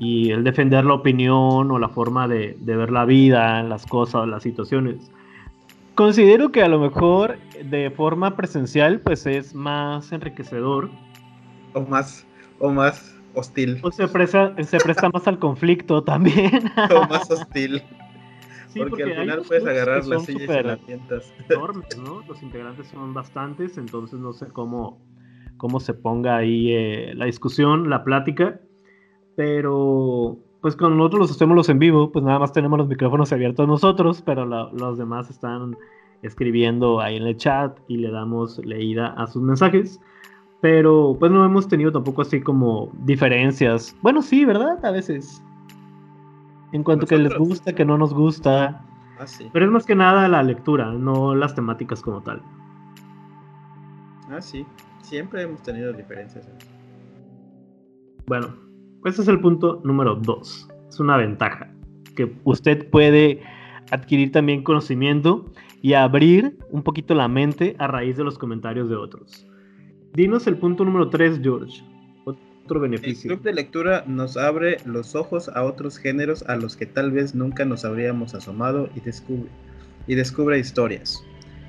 y el defender la opinión o la forma de, de ver la vida, las cosas, las situaciones. Considero que a lo mejor de forma presencial pues es más enriquecedor.
O más, o más hostil.
O se presta, se presta más al conflicto también.
o más hostil. porque, al final puedes agarrar las sillas y las
enormes, ¿no? Los integrantes son bastantes, entonces no sé cómo, cómo se ponga ahí eh, la discusión, la plática, pero pues cuando nosotros los hacemos los en vivo, pues nada más tenemos los micrófonos abiertos nosotros, pero los demás están escribiendo ahí en el chat y le damos leída a sus mensajes. Pero pues no hemos tenido tampoco así como diferencias. Bueno, sí, ¿verdad? A veces. En cuanto a que les gusta, que no nos gusta. Ah, sí. Pero es más que nada la lectura, no las temáticas como tal.
Ah, sí. Siempre hemos tenido diferencias.
Bueno, pues ese es el punto número dos. Es una ventaja. Que usted puede adquirir también conocimiento y abrir un poquito la mente a raíz de los comentarios de otros. Dinos el punto número tres, George. Otro beneficio.
El club de lectura nos abre los ojos a otros géneros a los que tal vez nunca nos habríamos asomado y descubre, y descubre historias.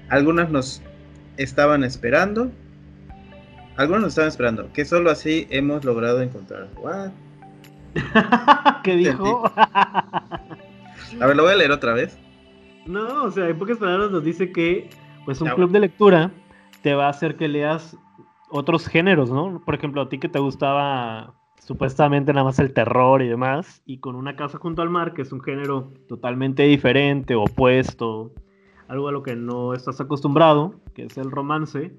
Algunas nos estaban esperando algunos nos estaban esperando, que solo así hemos logrado encontrar. ¿What?
¿Qué dijo?
a ver, lo voy a leer otra vez.
No, o sea, en pocas palabras nos dice que pues un club de lectura te va a hacer que leas otros géneros, ¿no? Por ejemplo, a ti que te gustaba supuestamente nada más el terror y demás, y con una casa junto al mar, que es un género totalmente diferente, opuesto, algo a lo que no estás acostumbrado, que es el romance,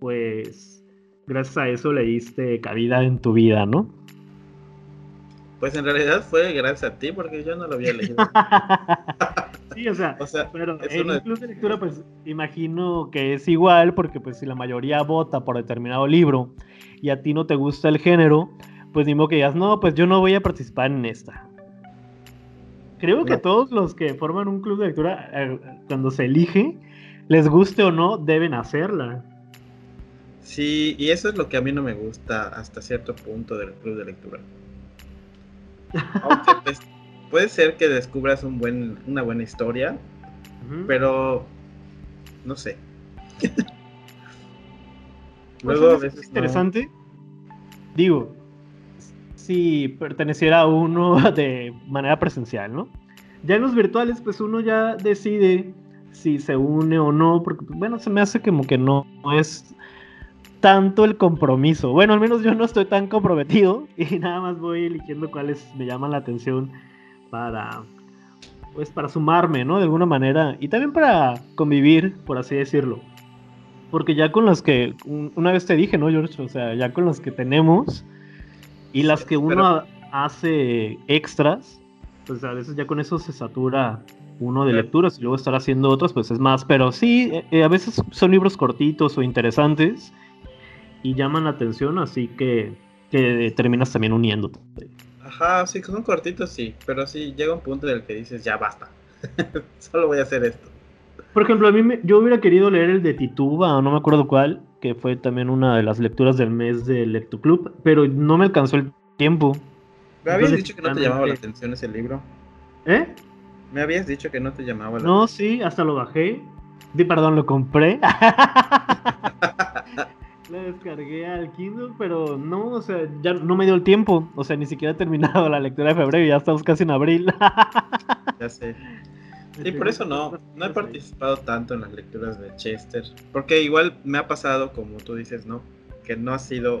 pues gracias a eso le diste cabida en tu vida, ¿no?
Pues en realidad fue gracias a ti, porque yo no lo había leído.
sí, o sea, pero en el club de lectura, pues imagino que es igual, porque pues si la mayoría vota por determinado libro y a ti no te gusta el género, pues ni modo que digas, no, pues yo no voy a participar en esta. Creo que todos los que forman un club de lectura, eh, cuando se elige, les guste o no, deben hacerla.
Sí, y eso es lo que a mí no me gusta hasta cierto punto del club de lectura. Aunque pues, puede ser que descubras un buen, una buena historia, pero no sé.
Pues Luego a veces es interesante. Digo, si perteneciera a uno de manera presencial, ¿no? Ya en los virtuales, pues uno ya decide si se une o no, porque bueno, se me hace como que no es tanto el compromiso. Bueno, al menos yo no estoy tan comprometido y nada más voy eligiendo cuáles me llaman la atención para pues para sumarme, ¿no? De alguna manera y también para convivir, por así decirlo. Porque ya con los que una vez te dije, ¿no, George? O sea, ya con los que tenemos y las que uno hace extras, pues a veces ya con eso se satura uno de lecturas y luego estar haciendo otros, pues es más. Pero sí, eh, a veces son libros cortitos o interesantes y llaman la atención, así que, que terminas también uniéndote.
Ajá, sí, son cortitos, sí, pero sí llega un punto en el que dices, ya basta, solo voy a hacer esto.
Por ejemplo, a mí me, yo hubiera querido leer el de Tituba, o no me acuerdo cuál, que fue también una de las lecturas del mes del Lectoclub, pero no me alcanzó el tiempo.
Me habías dicho que no te llamaba la atención ese libro.
¿Eh?
Me habías dicho que no te llamaba
la No, sí, hasta lo bajé. Di, perdón, lo compré. La descargué al Kindle, pero no, o sea, ya no me dio el tiempo. O sea, ni siquiera he terminado la lectura de febrero y ya estamos casi en abril.
ya sé. Sí, por eso no, no he participado tanto en las lecturas de Chester. Porque igual me ha pasado, como tú dices, ¿no? Que no ha sido.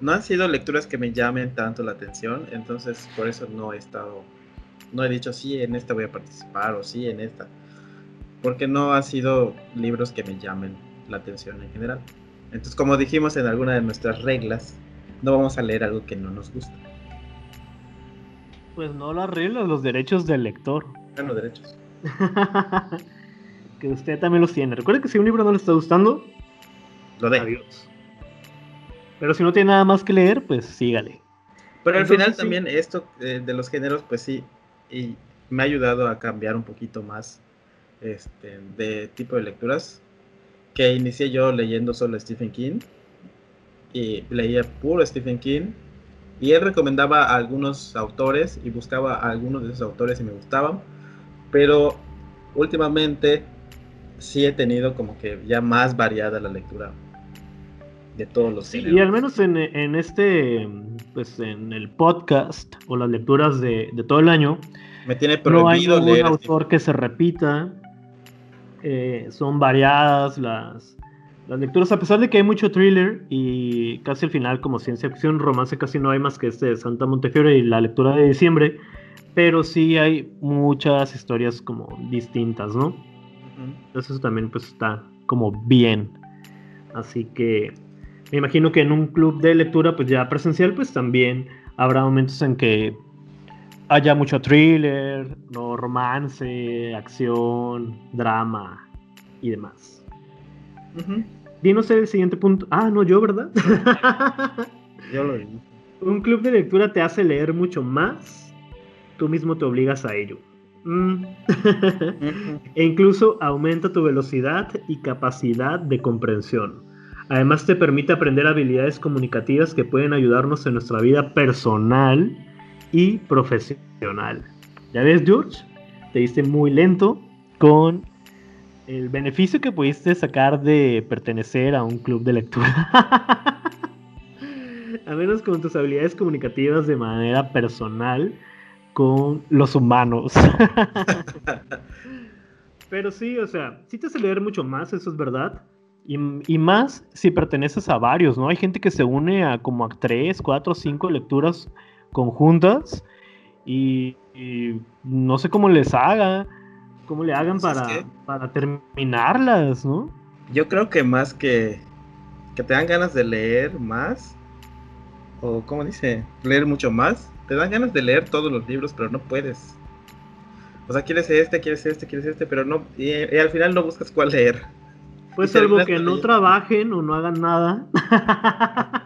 No han sido lecturas que me llamen tanto la atención. Entonces, por eso no he estado. No he dicho sí, en esta voy a participar o sí, en esta. Porque no han sido libros que me llamen la atención en general. Entonces, como dijimos en alguna de nuestras reglas, no vamos a leer algo que no nos gusta.
Pues no las reglas, los derechos del lector.
Ah, los derechos.
que usted también los tiene. Recuerde que si un libro no le está gustando,
lo de. Adiós.
Pero si no tiene nada más que leer, pues sígale.
Pero al final también esto eh, de los géneros, pues sí, y me ha ayudado a cambiar un poquito más este, de tipo de lecturas que inicié yo leyendo solo Stephen King. Y leía puro Stephen King. Y él recomendaba a algunos autores y buscaba a algunos de esos autores y me gustaban. Pero últimamente sí he tenido como que ya más variada la lectura de todos los
sí, Y al menos en, en, este, pues en el podcast o las lecturas de, de todo el año,
me tiene prohibido
no hay un autor que se repita. Eh, son variadas las, las lecturas, a pesar de que hay mucho thriller y casi al final como ciencia ficción, romance casi no hay más que este de Santa Montefiore y la lectura de diciembre, pero sí hay muchas historias como distintas, ¿no? Entonces eso también pues está como bien. Así que me imagino que en un club de lectura pues ya presencial pues también habrá momentos en que haya mucho thriller, no romance, acción, drama y demás. Dinos el siguiente punto. Ah, no, yo, ¿verdad?
yo lo digo.
Un club de lectura te hace leer mucho más, tú mismo te obligas a ello. Mm. e incluso aumenta tu velocidad y capacidad de comprensión. Además te permite aprender habilidades comunicativas que pueden ayudarnos en nuestra vida personal y profesional. ¿Ya ves, George? Te diste muy lento con el beneficio que pudiste sacar de pertenecer a un club de lectura. a menos con tus habilidades comunicativas de manera personal con los humanos. Pero sí, o sea, sí te hace leer mucho más, eso es verdad. Y, y, más si perteneces a varios, ¿no? Hay gente que se une a como a tres, cuatro, cinco lecturas conjuntas y, no sé cómo les haga, cómo le hagan para, para terminarlas, ¿no?
Yo creo que más que que te dan ganas de leer más, o como dice, leer mucho más, te dan ganas de leer todos los libros, pero no puedes. O sea, quieres este, quieres este, quieres este, pero no, y, al final no buscas cuál leer.
Pues algo que no trabajen o no hagan nada.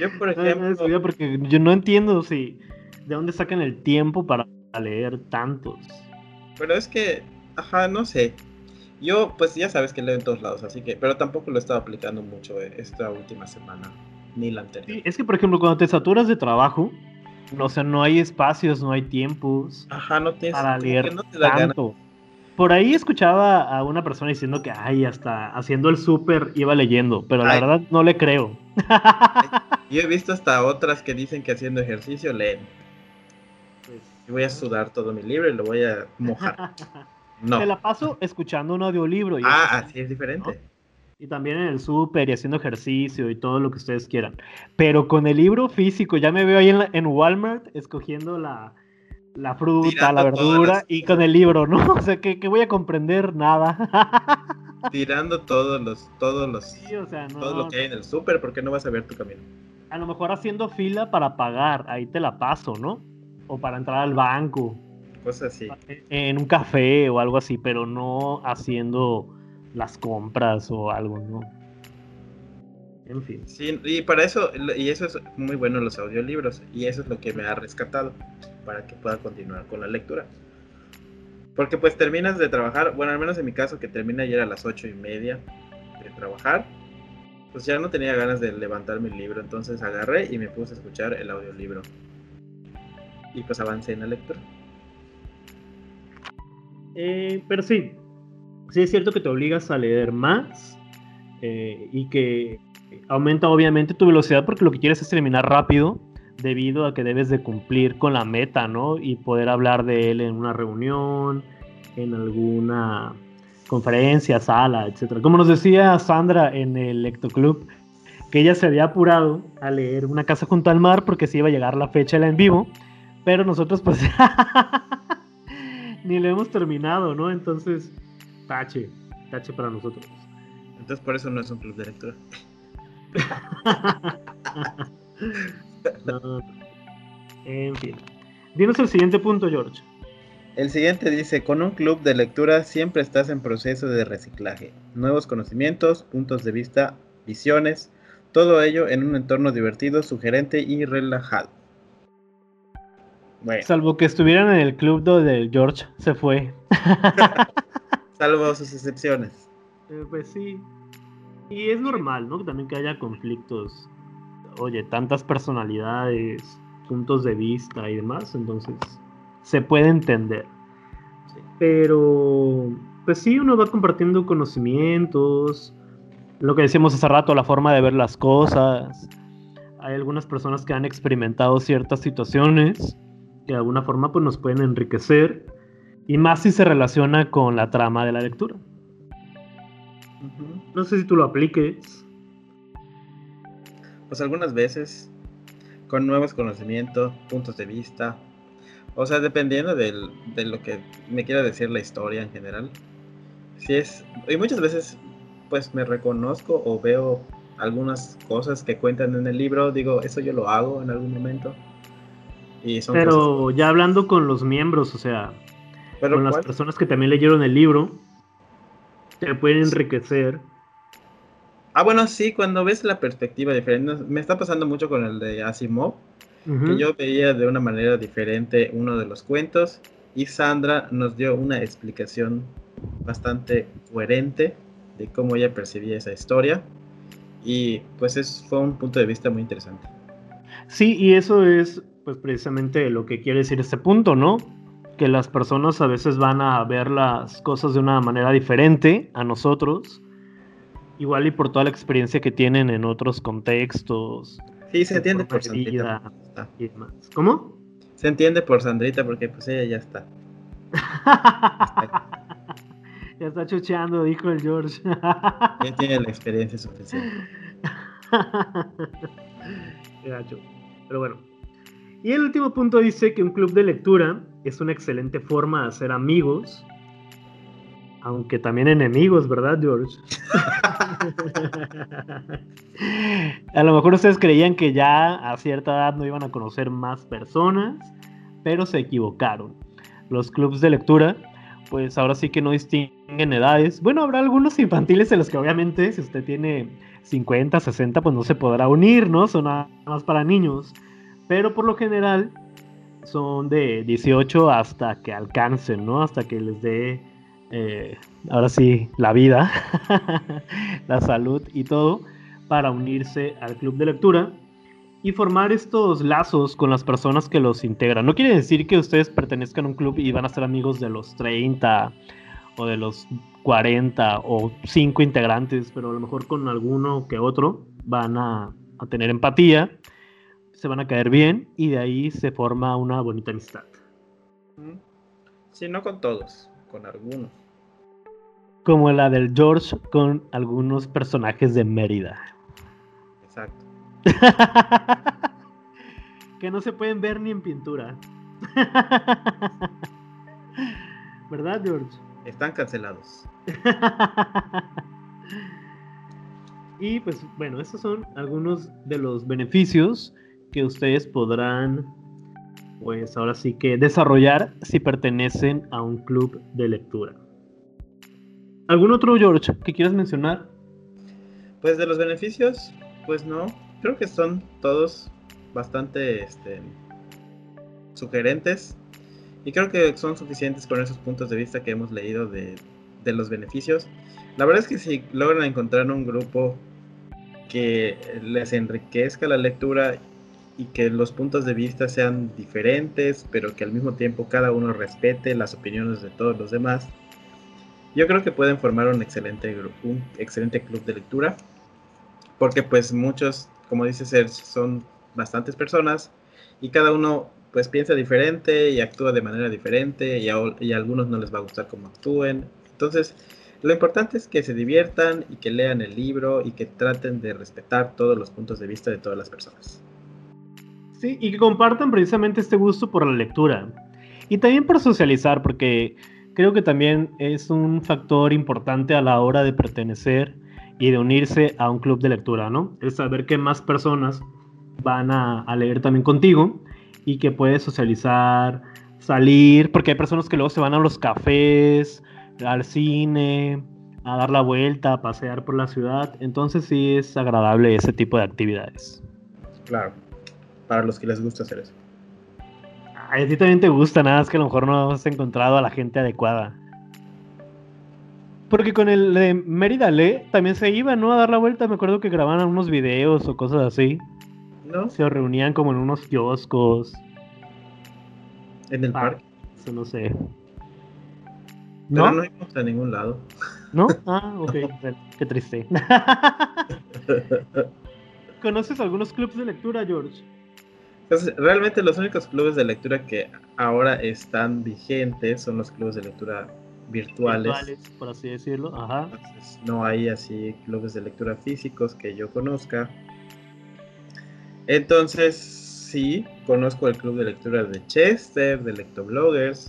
Yo, por ejemplo.
porque yo no entiendo si. ¿De dónde sacan el tiempo para leer tantos?
Pero es que. Ajá, no sé. Yo, pues ya sabes que leo en todos lados, así que. Pero tampoco lo he estado aplicando mucho eh, esta última semana. Ni la anterior.
es que, por ejemplo, cuando te saturas de trabajo. O sea, no hay espacios, no hay tiempos.
Ajá, no tienes.
Para leer tanto. Por ahí escuchaba a una persona diciendo que, ay, hasta haciendo el súper iba leyendo, pero la verdad no le creo.
Yo he visto hasta otras que dicen que haciendo ejercicio leen. Pues, voy a sudar todo mi libro y lo voy a mojar.
No. Me la paso escuchando un audiolibro.
Y ah, así es diferente.
Y también en el súper y haciendo ejercicio y todo lo que ustedes quieran. Pero con el libro físico, ya me veo ahí en, en Walmart escogiendo la, la fruta, la verdura y con el libro, ¿no? O sea, que, voy a comprender nada.
Tirando todos los, todos los, sí, o sea, no, todo lo que hay en el súper, porque no vas a ver tu camino.
A lo mejor haciendo fila para pagar, ahí te la paso, ¿no? O para entrar al banco.
Cosas así.
En un café o algo así, pero no haciendo las compras o algo, ¿no?
En fin. Sí, y para eso, y eso es muy bueno los audiolibros, y eso es lo que me ha rescatado para que pueda continuar con la lectura. Porque pues terminas de trabajar, bueno, al menos en mi caso que termina ayer a las ocho y media de trabajar, pues ya no tenía ganas de levantar mi libro, entonces agarré y me puse a escuchar el audiolibro. Y pues avancé en la lectura.
Eh, pero sí, sí es cierto que te obligas a leer más eh, y que aumenta obviamente tu velocidad porque lo que quieres es terminar rápido debido a que debes de cumplir con la meta, ¿no? Y poder hablar de él en una reunión, en alguna conferencia, sala, etcétera. Como nos decía Sandra en el Lectoclub, que ella se había apurado a leer Una casa junto al mar porque se iba a llegar la fecha de la en vivo, pero nosotros pues ni lo hemos terminado, ¿no? Entonces, tache, tache para nosotros.
Entonces por eso no es un club de lectura.
En fin. Dinos el siguiente punto, George.
El siguiente dice, con un club de lectura siempre estás en proceso de reciclaje, nuevos conocimientos, puntos de vista, visiones, todo ello en un entorno divertido, sugerente y relajado.
Salvo que estuvieran en el club donde George se fue.
Salvo sus excepciones.
Eh, pues sí. Y es normal, ¿no? También que haya conflictos. Oye, tantas personalidades, puntos de vista y demás, entonces se puede entender. Pero, pues sí, uno va compartiendo conocimientos, lo que decíamos hace rato, la forma de ver las cosas. Hay algunas personas que han experimentado ciertas situaciones que de alguna forma pues, nos pueden enriquecer y más si se relaciona con la trama de la lectura. No sé si tú lo apliques.
Pues algunas veces, con nuevos conocimientos, puntos de vista, o sea, dependiendo de lo que me quiera decir la historia en general. Si es, y muchas veces pues me reconozco o veo algunas cosas que cuentan en el libro, digo, eso yo lo hago en algún momento.
Y son Pero ya hablando con los miembros, o sea, con las personas que también leyeron el libro, te pueden enriquecer.
Ah, bueno, sí, cuando ves la perspectiva diferente, me está pasando mucho con el de Asimov, que yo veía de una manera diferente uno de los cuentos y Sandra nos dio una explicación bastante coherente de cómo ella percibía esa historia y pues es, fue un punto de vista muy interesante.
Sí, y eso es pues precisamente lo que quiere decir este punto, ¿no? Que las personas a veces van a ver las cosas de una manera diferente a nosotros, igual y por toda la experiencia que tienen en otros contextos.
Sí, se entiende por, Sandrita.
¿Cómo?
Se entiende por Sandrita porque pues ella ya está.
Ya está chucheando, dijo el George.
ya tiene la experiencia suficiente.
Pero bueno. Y el último punto dice que un club de lectura es una excelente forma de hacer amigos, aunque también enemigos, ¿verdad, George? a lo mejor ustedes creían que ya a cierta edad no iban a conocer más personas, pero se equivocaron. Los clubs de lectura pues ahora sí que no distinguen edades. Bueno, habrá algunos infantiles en los que obviamente si usted tiene 50, 60, pues no se podrá unir, ¿no? Son nada más para niños. Pero por lo general son de 18 hasta que alcancen, ¿no? Hasta que les dé, eh, ahora sí, la vida, la salud y todo para unirse al club de lectura y formar estos lazos con las personas que los integran. No quiere decir que ustedes pertenezcan a un club y van a ser amigos de los 30 o de los 40 o 5 integrantes, pero a lo mejor con alguno que otro van a, tener empatía, se van a caer bien y de ahí se forma una bonita amistad.
Sí, no con todos, con algunos.
Como la del George con algunos personajes de Mérida.
Exacto.
que no se pueden ver ni en pintura. ¿Verdad, George?
Están cancelados.
y pues bueno, estos son algunos de los beneficios que ustedes podrán, pues ahora sí que desarrollar si pertenecen a un club de lectura. ¿Algún otro, George, que quieras mencionar?
Pues de los beneficios, pues no creo que son todos bastante este, sugerentes y creo que son suficientes con esos puntos de vista que hemos leído de, de los beneficios. La verdad es que si logran encontrar un grupo que les enriquezca la lectura y que los puntos de vista sean diferentes, pero que al mismo tiempo cada uno respete las opiniones de todos los demás, yo creo que pueden formar un excelente, un excelente club de lectura, porque pues muchos como dice Serge, son bastantes personas y cada uno pues piensa diferente y actúa de manera diferente y a, algunos no les va a gustar cómo actúen. Entonces, lo importante es que se diviertan y que lean el libro y que traten de respetar todos los puntos de vista de todas las personas.
Sí, y que compartan precisamente este gusto por la lectura. Y también por socializar, porque creo que también es un factor importante a la hora de pertenecer y de unirse a un club de lectura, ¿no? Es saber que más personas van a, leer también contigo y que puedes socializar, salir, porque hay personas que luego se van a los cafés, al cine, a dar la vuelta, a pasear por la ciudad. Entonces sí es agradable ese tipo de actividades.
Claro, para los que les gusta hacer eso.
a ti también te gusta, nada es que a lo mejor no has encontrado a la gente adecuada. Porque con el de Mérida Le también se iba, ¿no? A dar la vuelta. Me acuerdo que grababan unos videos o cosas así. ¿No? Se reunían como en unos kioscos.
En el parque.
Eso no sé.
¿No? no íbamos a ningún lado.
¿No? Ah, ok. Qué triste. ¿Conoces algunos clubes de lectura, George?
Pues, realmente los únicos clubes de lectura que ahora están vigentes son los clubes de lectura virtuales. virtuales
por así decirlo. Ajá.
no hay así clubes de lectura físicos que yo conozca. Entonces, sí, conozco el club de lectura de Chester, de Lectobloggers.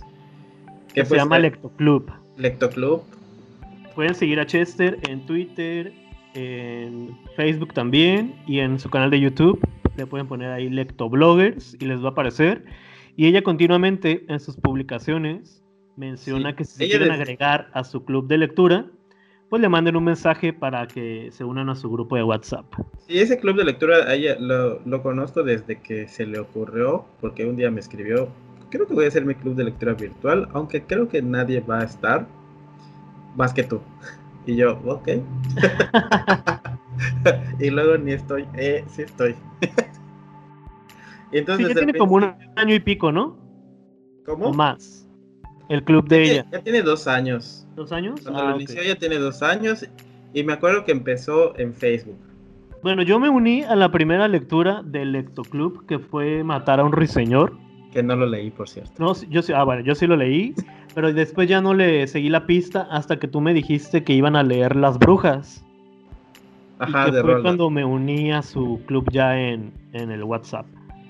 Que, se pues, llama Lectoclub.
Lectoclub.
Pueden seguir a Chester en Twitter, en Facebook también y en su canal de YouTube. Le pueden poner ahí Lectobloggers y les va a aparecer. Y ella continuamente en sus publicaciones menciona que si quieren agregar a su club de lectura, pues le manden un mensaje para que se unan a su grupo de WhatsApp.
Sí, ese club de lectura ella, lo, lo, conozco desde que se le ocurrió, porque un día me escribió, creo que voy a hacer mi club de lectura virtual, aunque creo que nadie va a estar, más que tú. Y yo, ok. y luego ni estoy, eh, sí estoy.
entonces sí, ya tiene como un año y pico, ¿no?
¿Cómo?
O más. El club de ella.
Ya tiene dos años.
¿Dos años?
Cuando lo ah, inició ya tiene dos años. Y me acuerdo que empezó en Facebook.
Bueno, yo me uní a la primera lectura del Lectoclub, que fue Matar a un ruiseñor.
Que no lo leí, por cierto.
No, yo sí, ah, bueno, yo sí lo leí, pero después ya no le seguí la pista hasta que tú me dijiste que iban a leer Las Brujas. Ajá, y que fue cuando me uní a su club ya en, en el WhatsApp.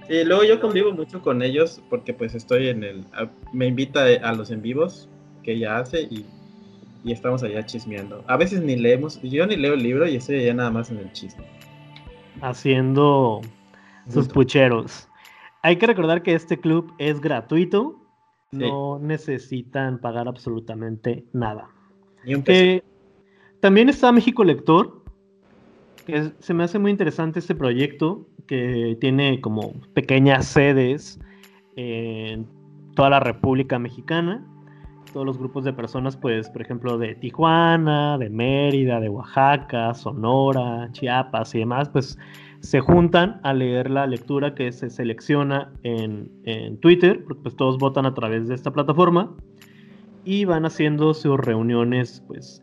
Sí, luego yo convivo mucho con ellos porque pues estoy en el... Me invita a los en vivos que ella hace y, y estamos allá chismeando. A veces ni leemos, yo ni leo el libro y estoy allá nada más en el chisme.
Haciendo sus pucheros. Hay que recordar que este club es gratuito, no necesitan pagar absolutamente nada.
Eh,
también está México Lector, se me hace muy interesante este proyecto, que tiene como pequeñas sedes en toda la República Mexicana. Todos los grupos de personas, pues, por ejemplo, de Tijuana, de Mérida, de Oaxaca, Sonora, Chiapas y demás, pues se juntan a leer la lectura que se selecciona en, Twitter, porque pues todos votan a través de esta plataforma, y van haciendo sus reuniones pues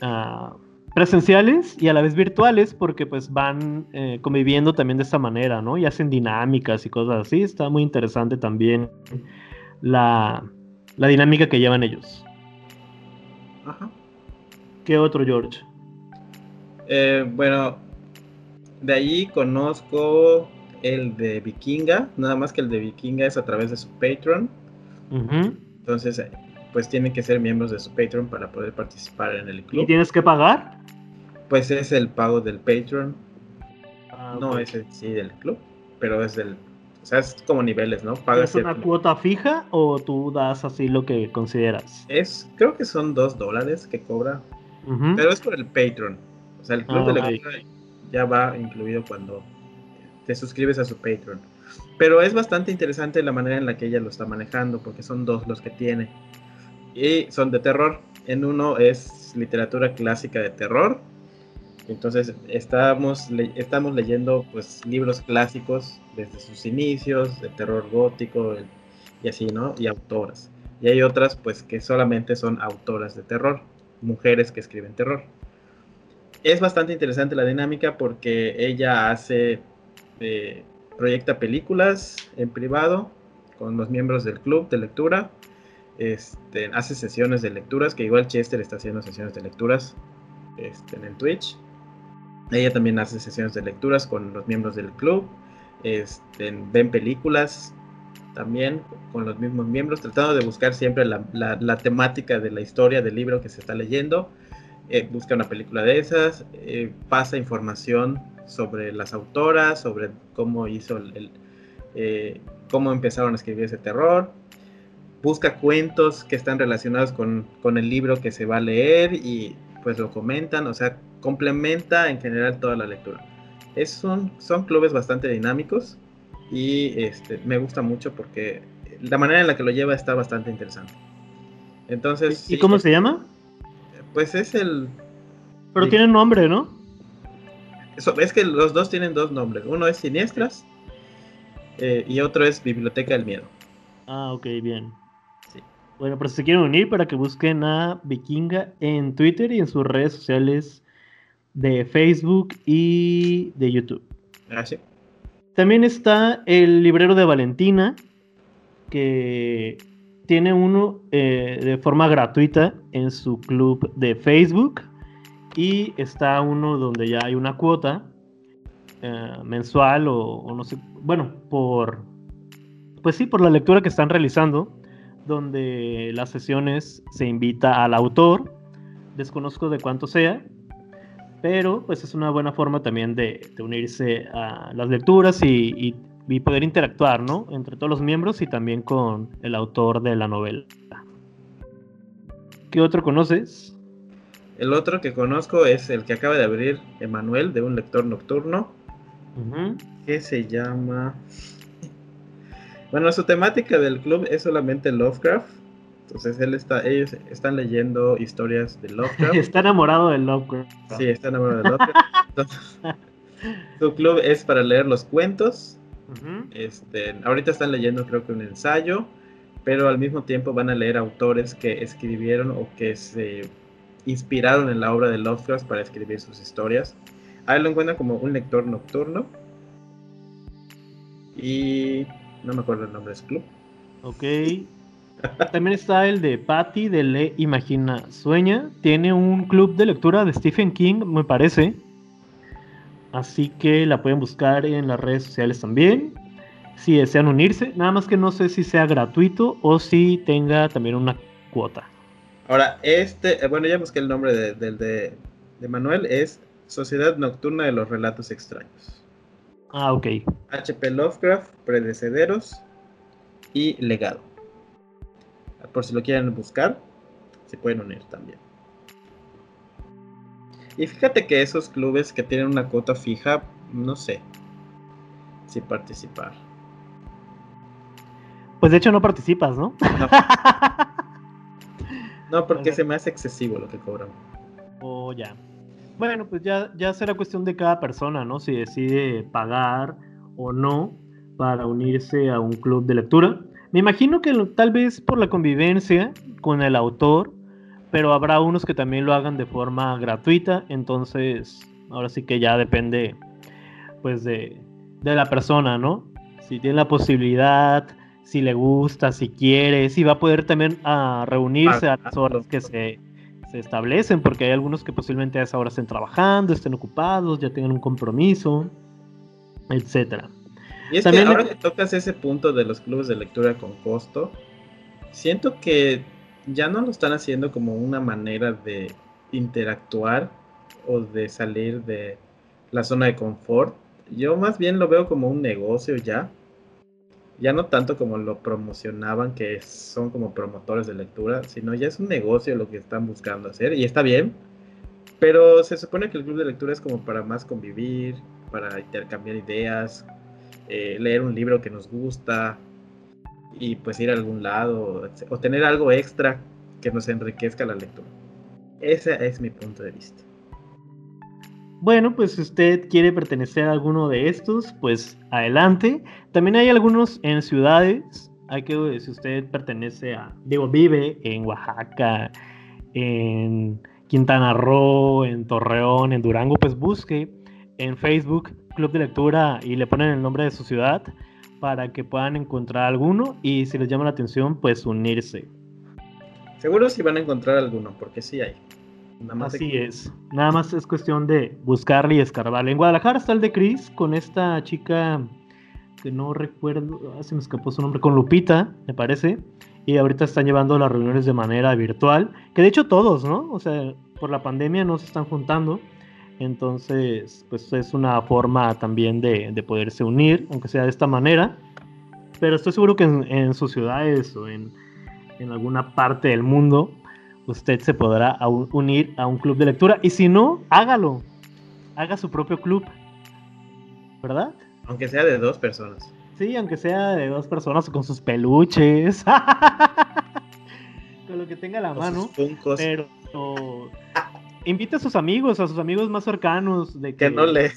ah, presenciales y a la vez virtuales, porque pues van eh, conviviendo también de esta manera, ¿no? Y hacen dinámicas y cosas así, está muy interesante también la, la dinámica que llevan ellos.
Ajá.
¿Qué otro, George?
Eh, bueno, de allí conozco el de Vikinga, nada más que el de Vikinga es a través de su Patreon. Entonces, pues tienen que ser miembros de su Patreon para poder participar en el club.
¿Y tienes que pagar?
Pues es el pago del Patreon. Ah, no es el sí del club, pero es del. O sea, es como niveles, ¿no?
¿Es una cuota fija o tú das así lo que consideras?
Es, creo que son dos dólares que cobra. Pero es por el Patreon. O sea, el club de lectura ya va incluido cuando te suscribes a su Patreon. Pero es bastante interesante la manera en la que ella lo está manejando, porque son dos los que tiene. Y son de terror. En uno es literatura clásica de terror. Entonces estamos, estamos leyendo pues libros clásicos desde sus inicios, de terror gótico y así, ¿no? Y autoras. Y hay otras pues que solamente son autoras de terror, mujeres que escriben terror es bastante interesante la dinámica porque ella hace, eh, proyecta películas en privado con los miembros del club de lectura. Este, hace sesiones de lecturas, que igual Chester está haciendo sesiones de lecturas este, en el Twitch. Ella también hace sesiones de lecturas con los miembros del club. Este, ven películas también con los mismos miembros, tratando de buscar siempre la, temática de la historia del libro que se está leyendo eh, busca una película de esas, eh, pasa información sobre las autoras, sobre cómo hizo el, eh, cómo empezaron a escribir ese terror, busca cuentos que están relacionados con, con, el libro que se va a leer y pues lo comentan, o sea, complementa en general toda la lectura. Es son clubes bastante dinámicos y este, me gusta mucho porque la manera en la que lo lleva está bastante interesante. Entonces,
¿Y, cómo se llama?
Pues es el.
Pero tiene nombre, ¿no?
Eso, es que los dos tienen dos nombres. Uno es Siniestras eh, y otro es Biblioteca del Miedo.
Ah, ok, bien. Bueno, pero si se quieren unir para que busquen a Vikinga en Twitter y en sus redes sociales de Facebook y de YouTube.
Ah, sí.
También está el librero de Valentina, que tiene uno eh, de forma gratuita en su club de Facebook. Y está uno donde ya hay una cuota eh, mensual o, no sé, bueno, por, pues sí, por la lectura que están realizando, donde las sesiones se invita al autor, desconozco de cuánto sea, pero pues es una buena forma también de, unirse a las lecturas y, poder interactuar, ¿no? Entre todos los miembros y también con el autor de la novela. ¿Qué otro conoces?
El otro que conozco es el que acaba de abrir Emanuel, de un lector nocturno, que se llama... Bueno, su temática del club es solamente Lovecraft entonces él está, ellos están leyendo historias de Lovecraft.
está enamorado de Lovecraft.
Sí, está enamorado de Lovecraft. su club es para leer los cuentos. este, ahorita están leyendo creo que un ensayo, pero al mismo tiempo van a leer autores que escribieron o que se inspiraron en la obra de Lovecraft para escribir sus historias. Ahí lo encuentran como un lector nocturno. Y no me acuerdo el nombre de su club.
Ok. También está el de Patty de Le Imagina Sueña. Tiene un club de lectura de Stephen King, me parece. Así que la pueden buscar en las redes sociales también. Si desean unirse. Nada más que no sé si sea gratuito o si tenga también una cuota.
Ahora, este, eh, bueno, ya busqué el nombre del de, de, Manuel. Es Sociedad Nocturna de los Relatos Extraños.
Ah, ok.
HP Lovecraft, Predecederos y Legado por si lo quieren buscar, se pueden unir también. Y fíjate que esos clubes que tienen una cuota fija, no sé si participar.
Pues de hecho no participas, ¿no?
No, porque se me hace excesivo lo que cobran.
Oh, ya. Bueno, pues ya, ya será cuestión de cada persona, ¿no? Si decide pagar o no para unirse a un club de lectura. Me imagino que tal vez por la convivencia con el autor, pero habrá unos que también lo hagan de forma gratuita, entonces ahora sí que ya depende pues de, la persona, ¿no? Si tiene la posibilidad, si le gusta, si quiere, si va a poder también a ah, reunirse a las horas que se, se establecen, porque hay algunos que posiblemente a esa hora estén trabajando, estén ocupados, ya tengan un compromiso, etcétera.
Y es que ahora que tocas ese punto de los clubes de lectura con costo, siento que ya no lo están haciendo como una manera de interactuar o de salir de la zona de confort. Yo más bien lo veo como un negocio ya. Ya no tanto como lo promocionaban, que son como promotores de lectura, sino ya es un negocio lo que están buscando hacer y está bien. Pero se supone que el club de lectura es como para más convivir, para intercambiar ideas, eh, leer un libro que nos gusta y pues ir a algún lado o tener algo extra que nos enriquezca la lectura. Ese es mi punto de vista.
Bueno, pues si usted quiere pertenecer a alguno de estos, pues adelante. También hay algunos en ciudades. Hay que, si usted pertenece a, digo, vive en Oaxaca, en Quintana Roo, en Torreón, en Durango, pues busque en Facebook club de lectura y le ponen el nombre de su ciudad para que puedan encontrar alguno y si les llama la atención, pues unirse.
Seguro si van a encontrar alguno, porque sí hay.
Así es. Nada más es cuestión de buscarle y escarbarle. En Guadalajara está el de Chris con esta chica que no recuerdo, ah, se me escapó su nombre, con Lupita, me parece. Y ahorita están llevando las reuniones de manera virtual. Que de hecho todos, ¿no? O sea, por la pandemia no se están juntando. Entonces, pues es una forma también de, poderse unir, aunque sea de esta manera. Pero estoy seguro que en, sus ciudades o en, alguna parte del mundo, usted se podrá unir a un club de lectura. Y si no, hágalo. Haga su propio club. ¿Verdad?
Aunque sea de dos personas.
Sí, aunque sea de dos personas con sus peluches. con lo que tenga a la mano. Pero invite a sus amigos, a sus amigos más cercanos. De
que, no lee.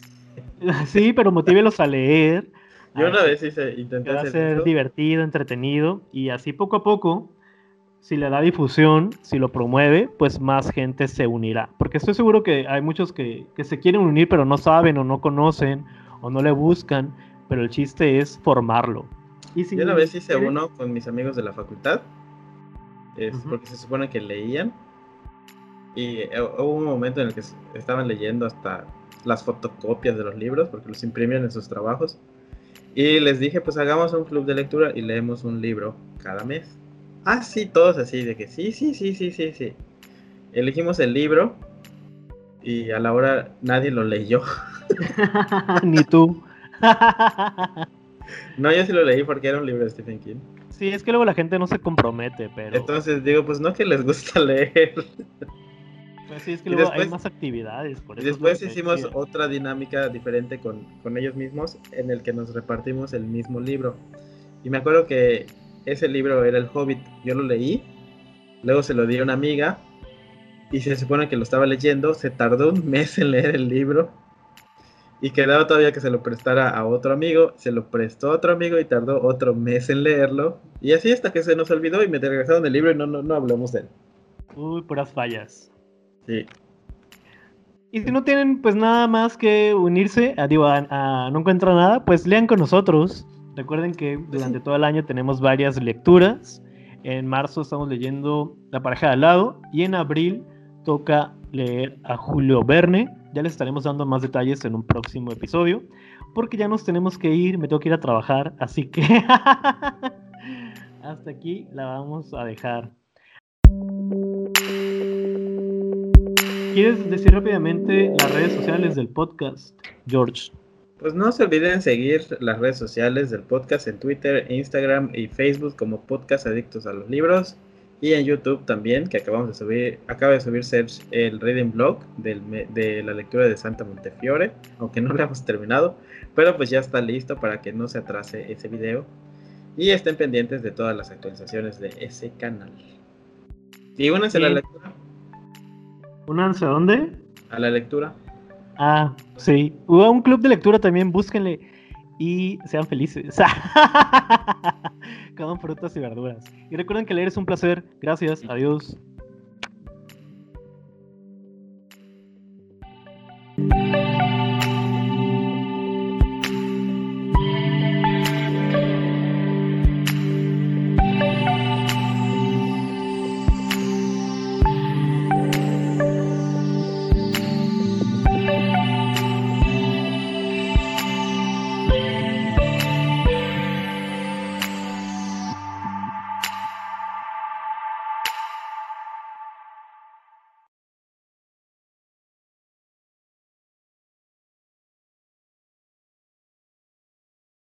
Sí, pero motívelos a leer.
Yo una vez hice, intenté
hacer ser divertido, entretenido y así poco a poco, si le da difusión, si lo promueve, pues más gente se unirá. Porque estoy seguro que hay muchos que, que se quieren unir pero no saben o no conocen o no le buscan, pero el chiste es formarlo.
Y Yo una vez hice uno con mis amigos de la facultad, es porque se supone que leían y hubo un momento en el que estaban leyendo hasta las fotocopias de los libros, porque los imprimían en sus trabajos. Y les dije, pues hagamos un club de lectura y leemos un libro cada mes. Ah, sí, todos así, de que sí, sí, sí, sí, sí, sí. Elegimos el libro y a la hora nadie lo leyó.
Ni tú.
no, yo sí lo leí porque era un libro de Stephen King.
Sí, es que luego la gente no se compromete, pero...
Entonces digo, pues no que les gusta leer.
Pues sí, es que luego hay más actividades.
y después hicimos otra dinámica diferente con, con, ellos mismos en el que nos repartimos el mismo libro. Y me acuerdo que ese libro era El Hobbit. Yo lo leí, luego se lo di a una amiga y se supone que lo estaba leyendo. Se tardó un mes en leer el libro y quedaba todavía que se lo prestara a otro amigo. Se lo prestó a otro amigo y tardó otro mes en leerlo. Y así hasta que se nos olvidó y me regresaron el libro y no, no, no hablamos de él.
Uy, puras fallas.
Sí.
Y si no tienen pues nada más que unirse, a, digo, a, no encuentro nada, pues lean con nosotros. Recuerden que durante todo el año tenemos varias lecturas. En marzo estamos leyendo La pareja de al lado y en abril toca leer a Julio Verne. Ya les estaremos dando más detalles en un próximo episodio, porque ya nos tenemos que ir, me tengo que ir a trabajar, así que hasta aquí la vamos a dejar. ¿Quieres decir rápidamente las redes sociales del podcast, George?
Pues no se olviden seguir las redes sociales del podcast en Twitter, Instagram y Facebook como Podcast Adictos a los Libros y en YouTube también, que acabamos de subir, acaba de subir Serge el reading blog de la lectura de Santa Montefiore, aunque no lo hemos terminado, pero pues ya está listo para que no se atrase ese video y estén pendientes de todas las actualizaciones de ese canal. Y únanse a la lectura.
¿Únanse a dónde?
A la lectura.
Ah, sí. Hubo un club de lectura también, búsquenle y sean felices. Coman frutas y verduras. Y recuerden que leer es un placer. Gracias. Adiós.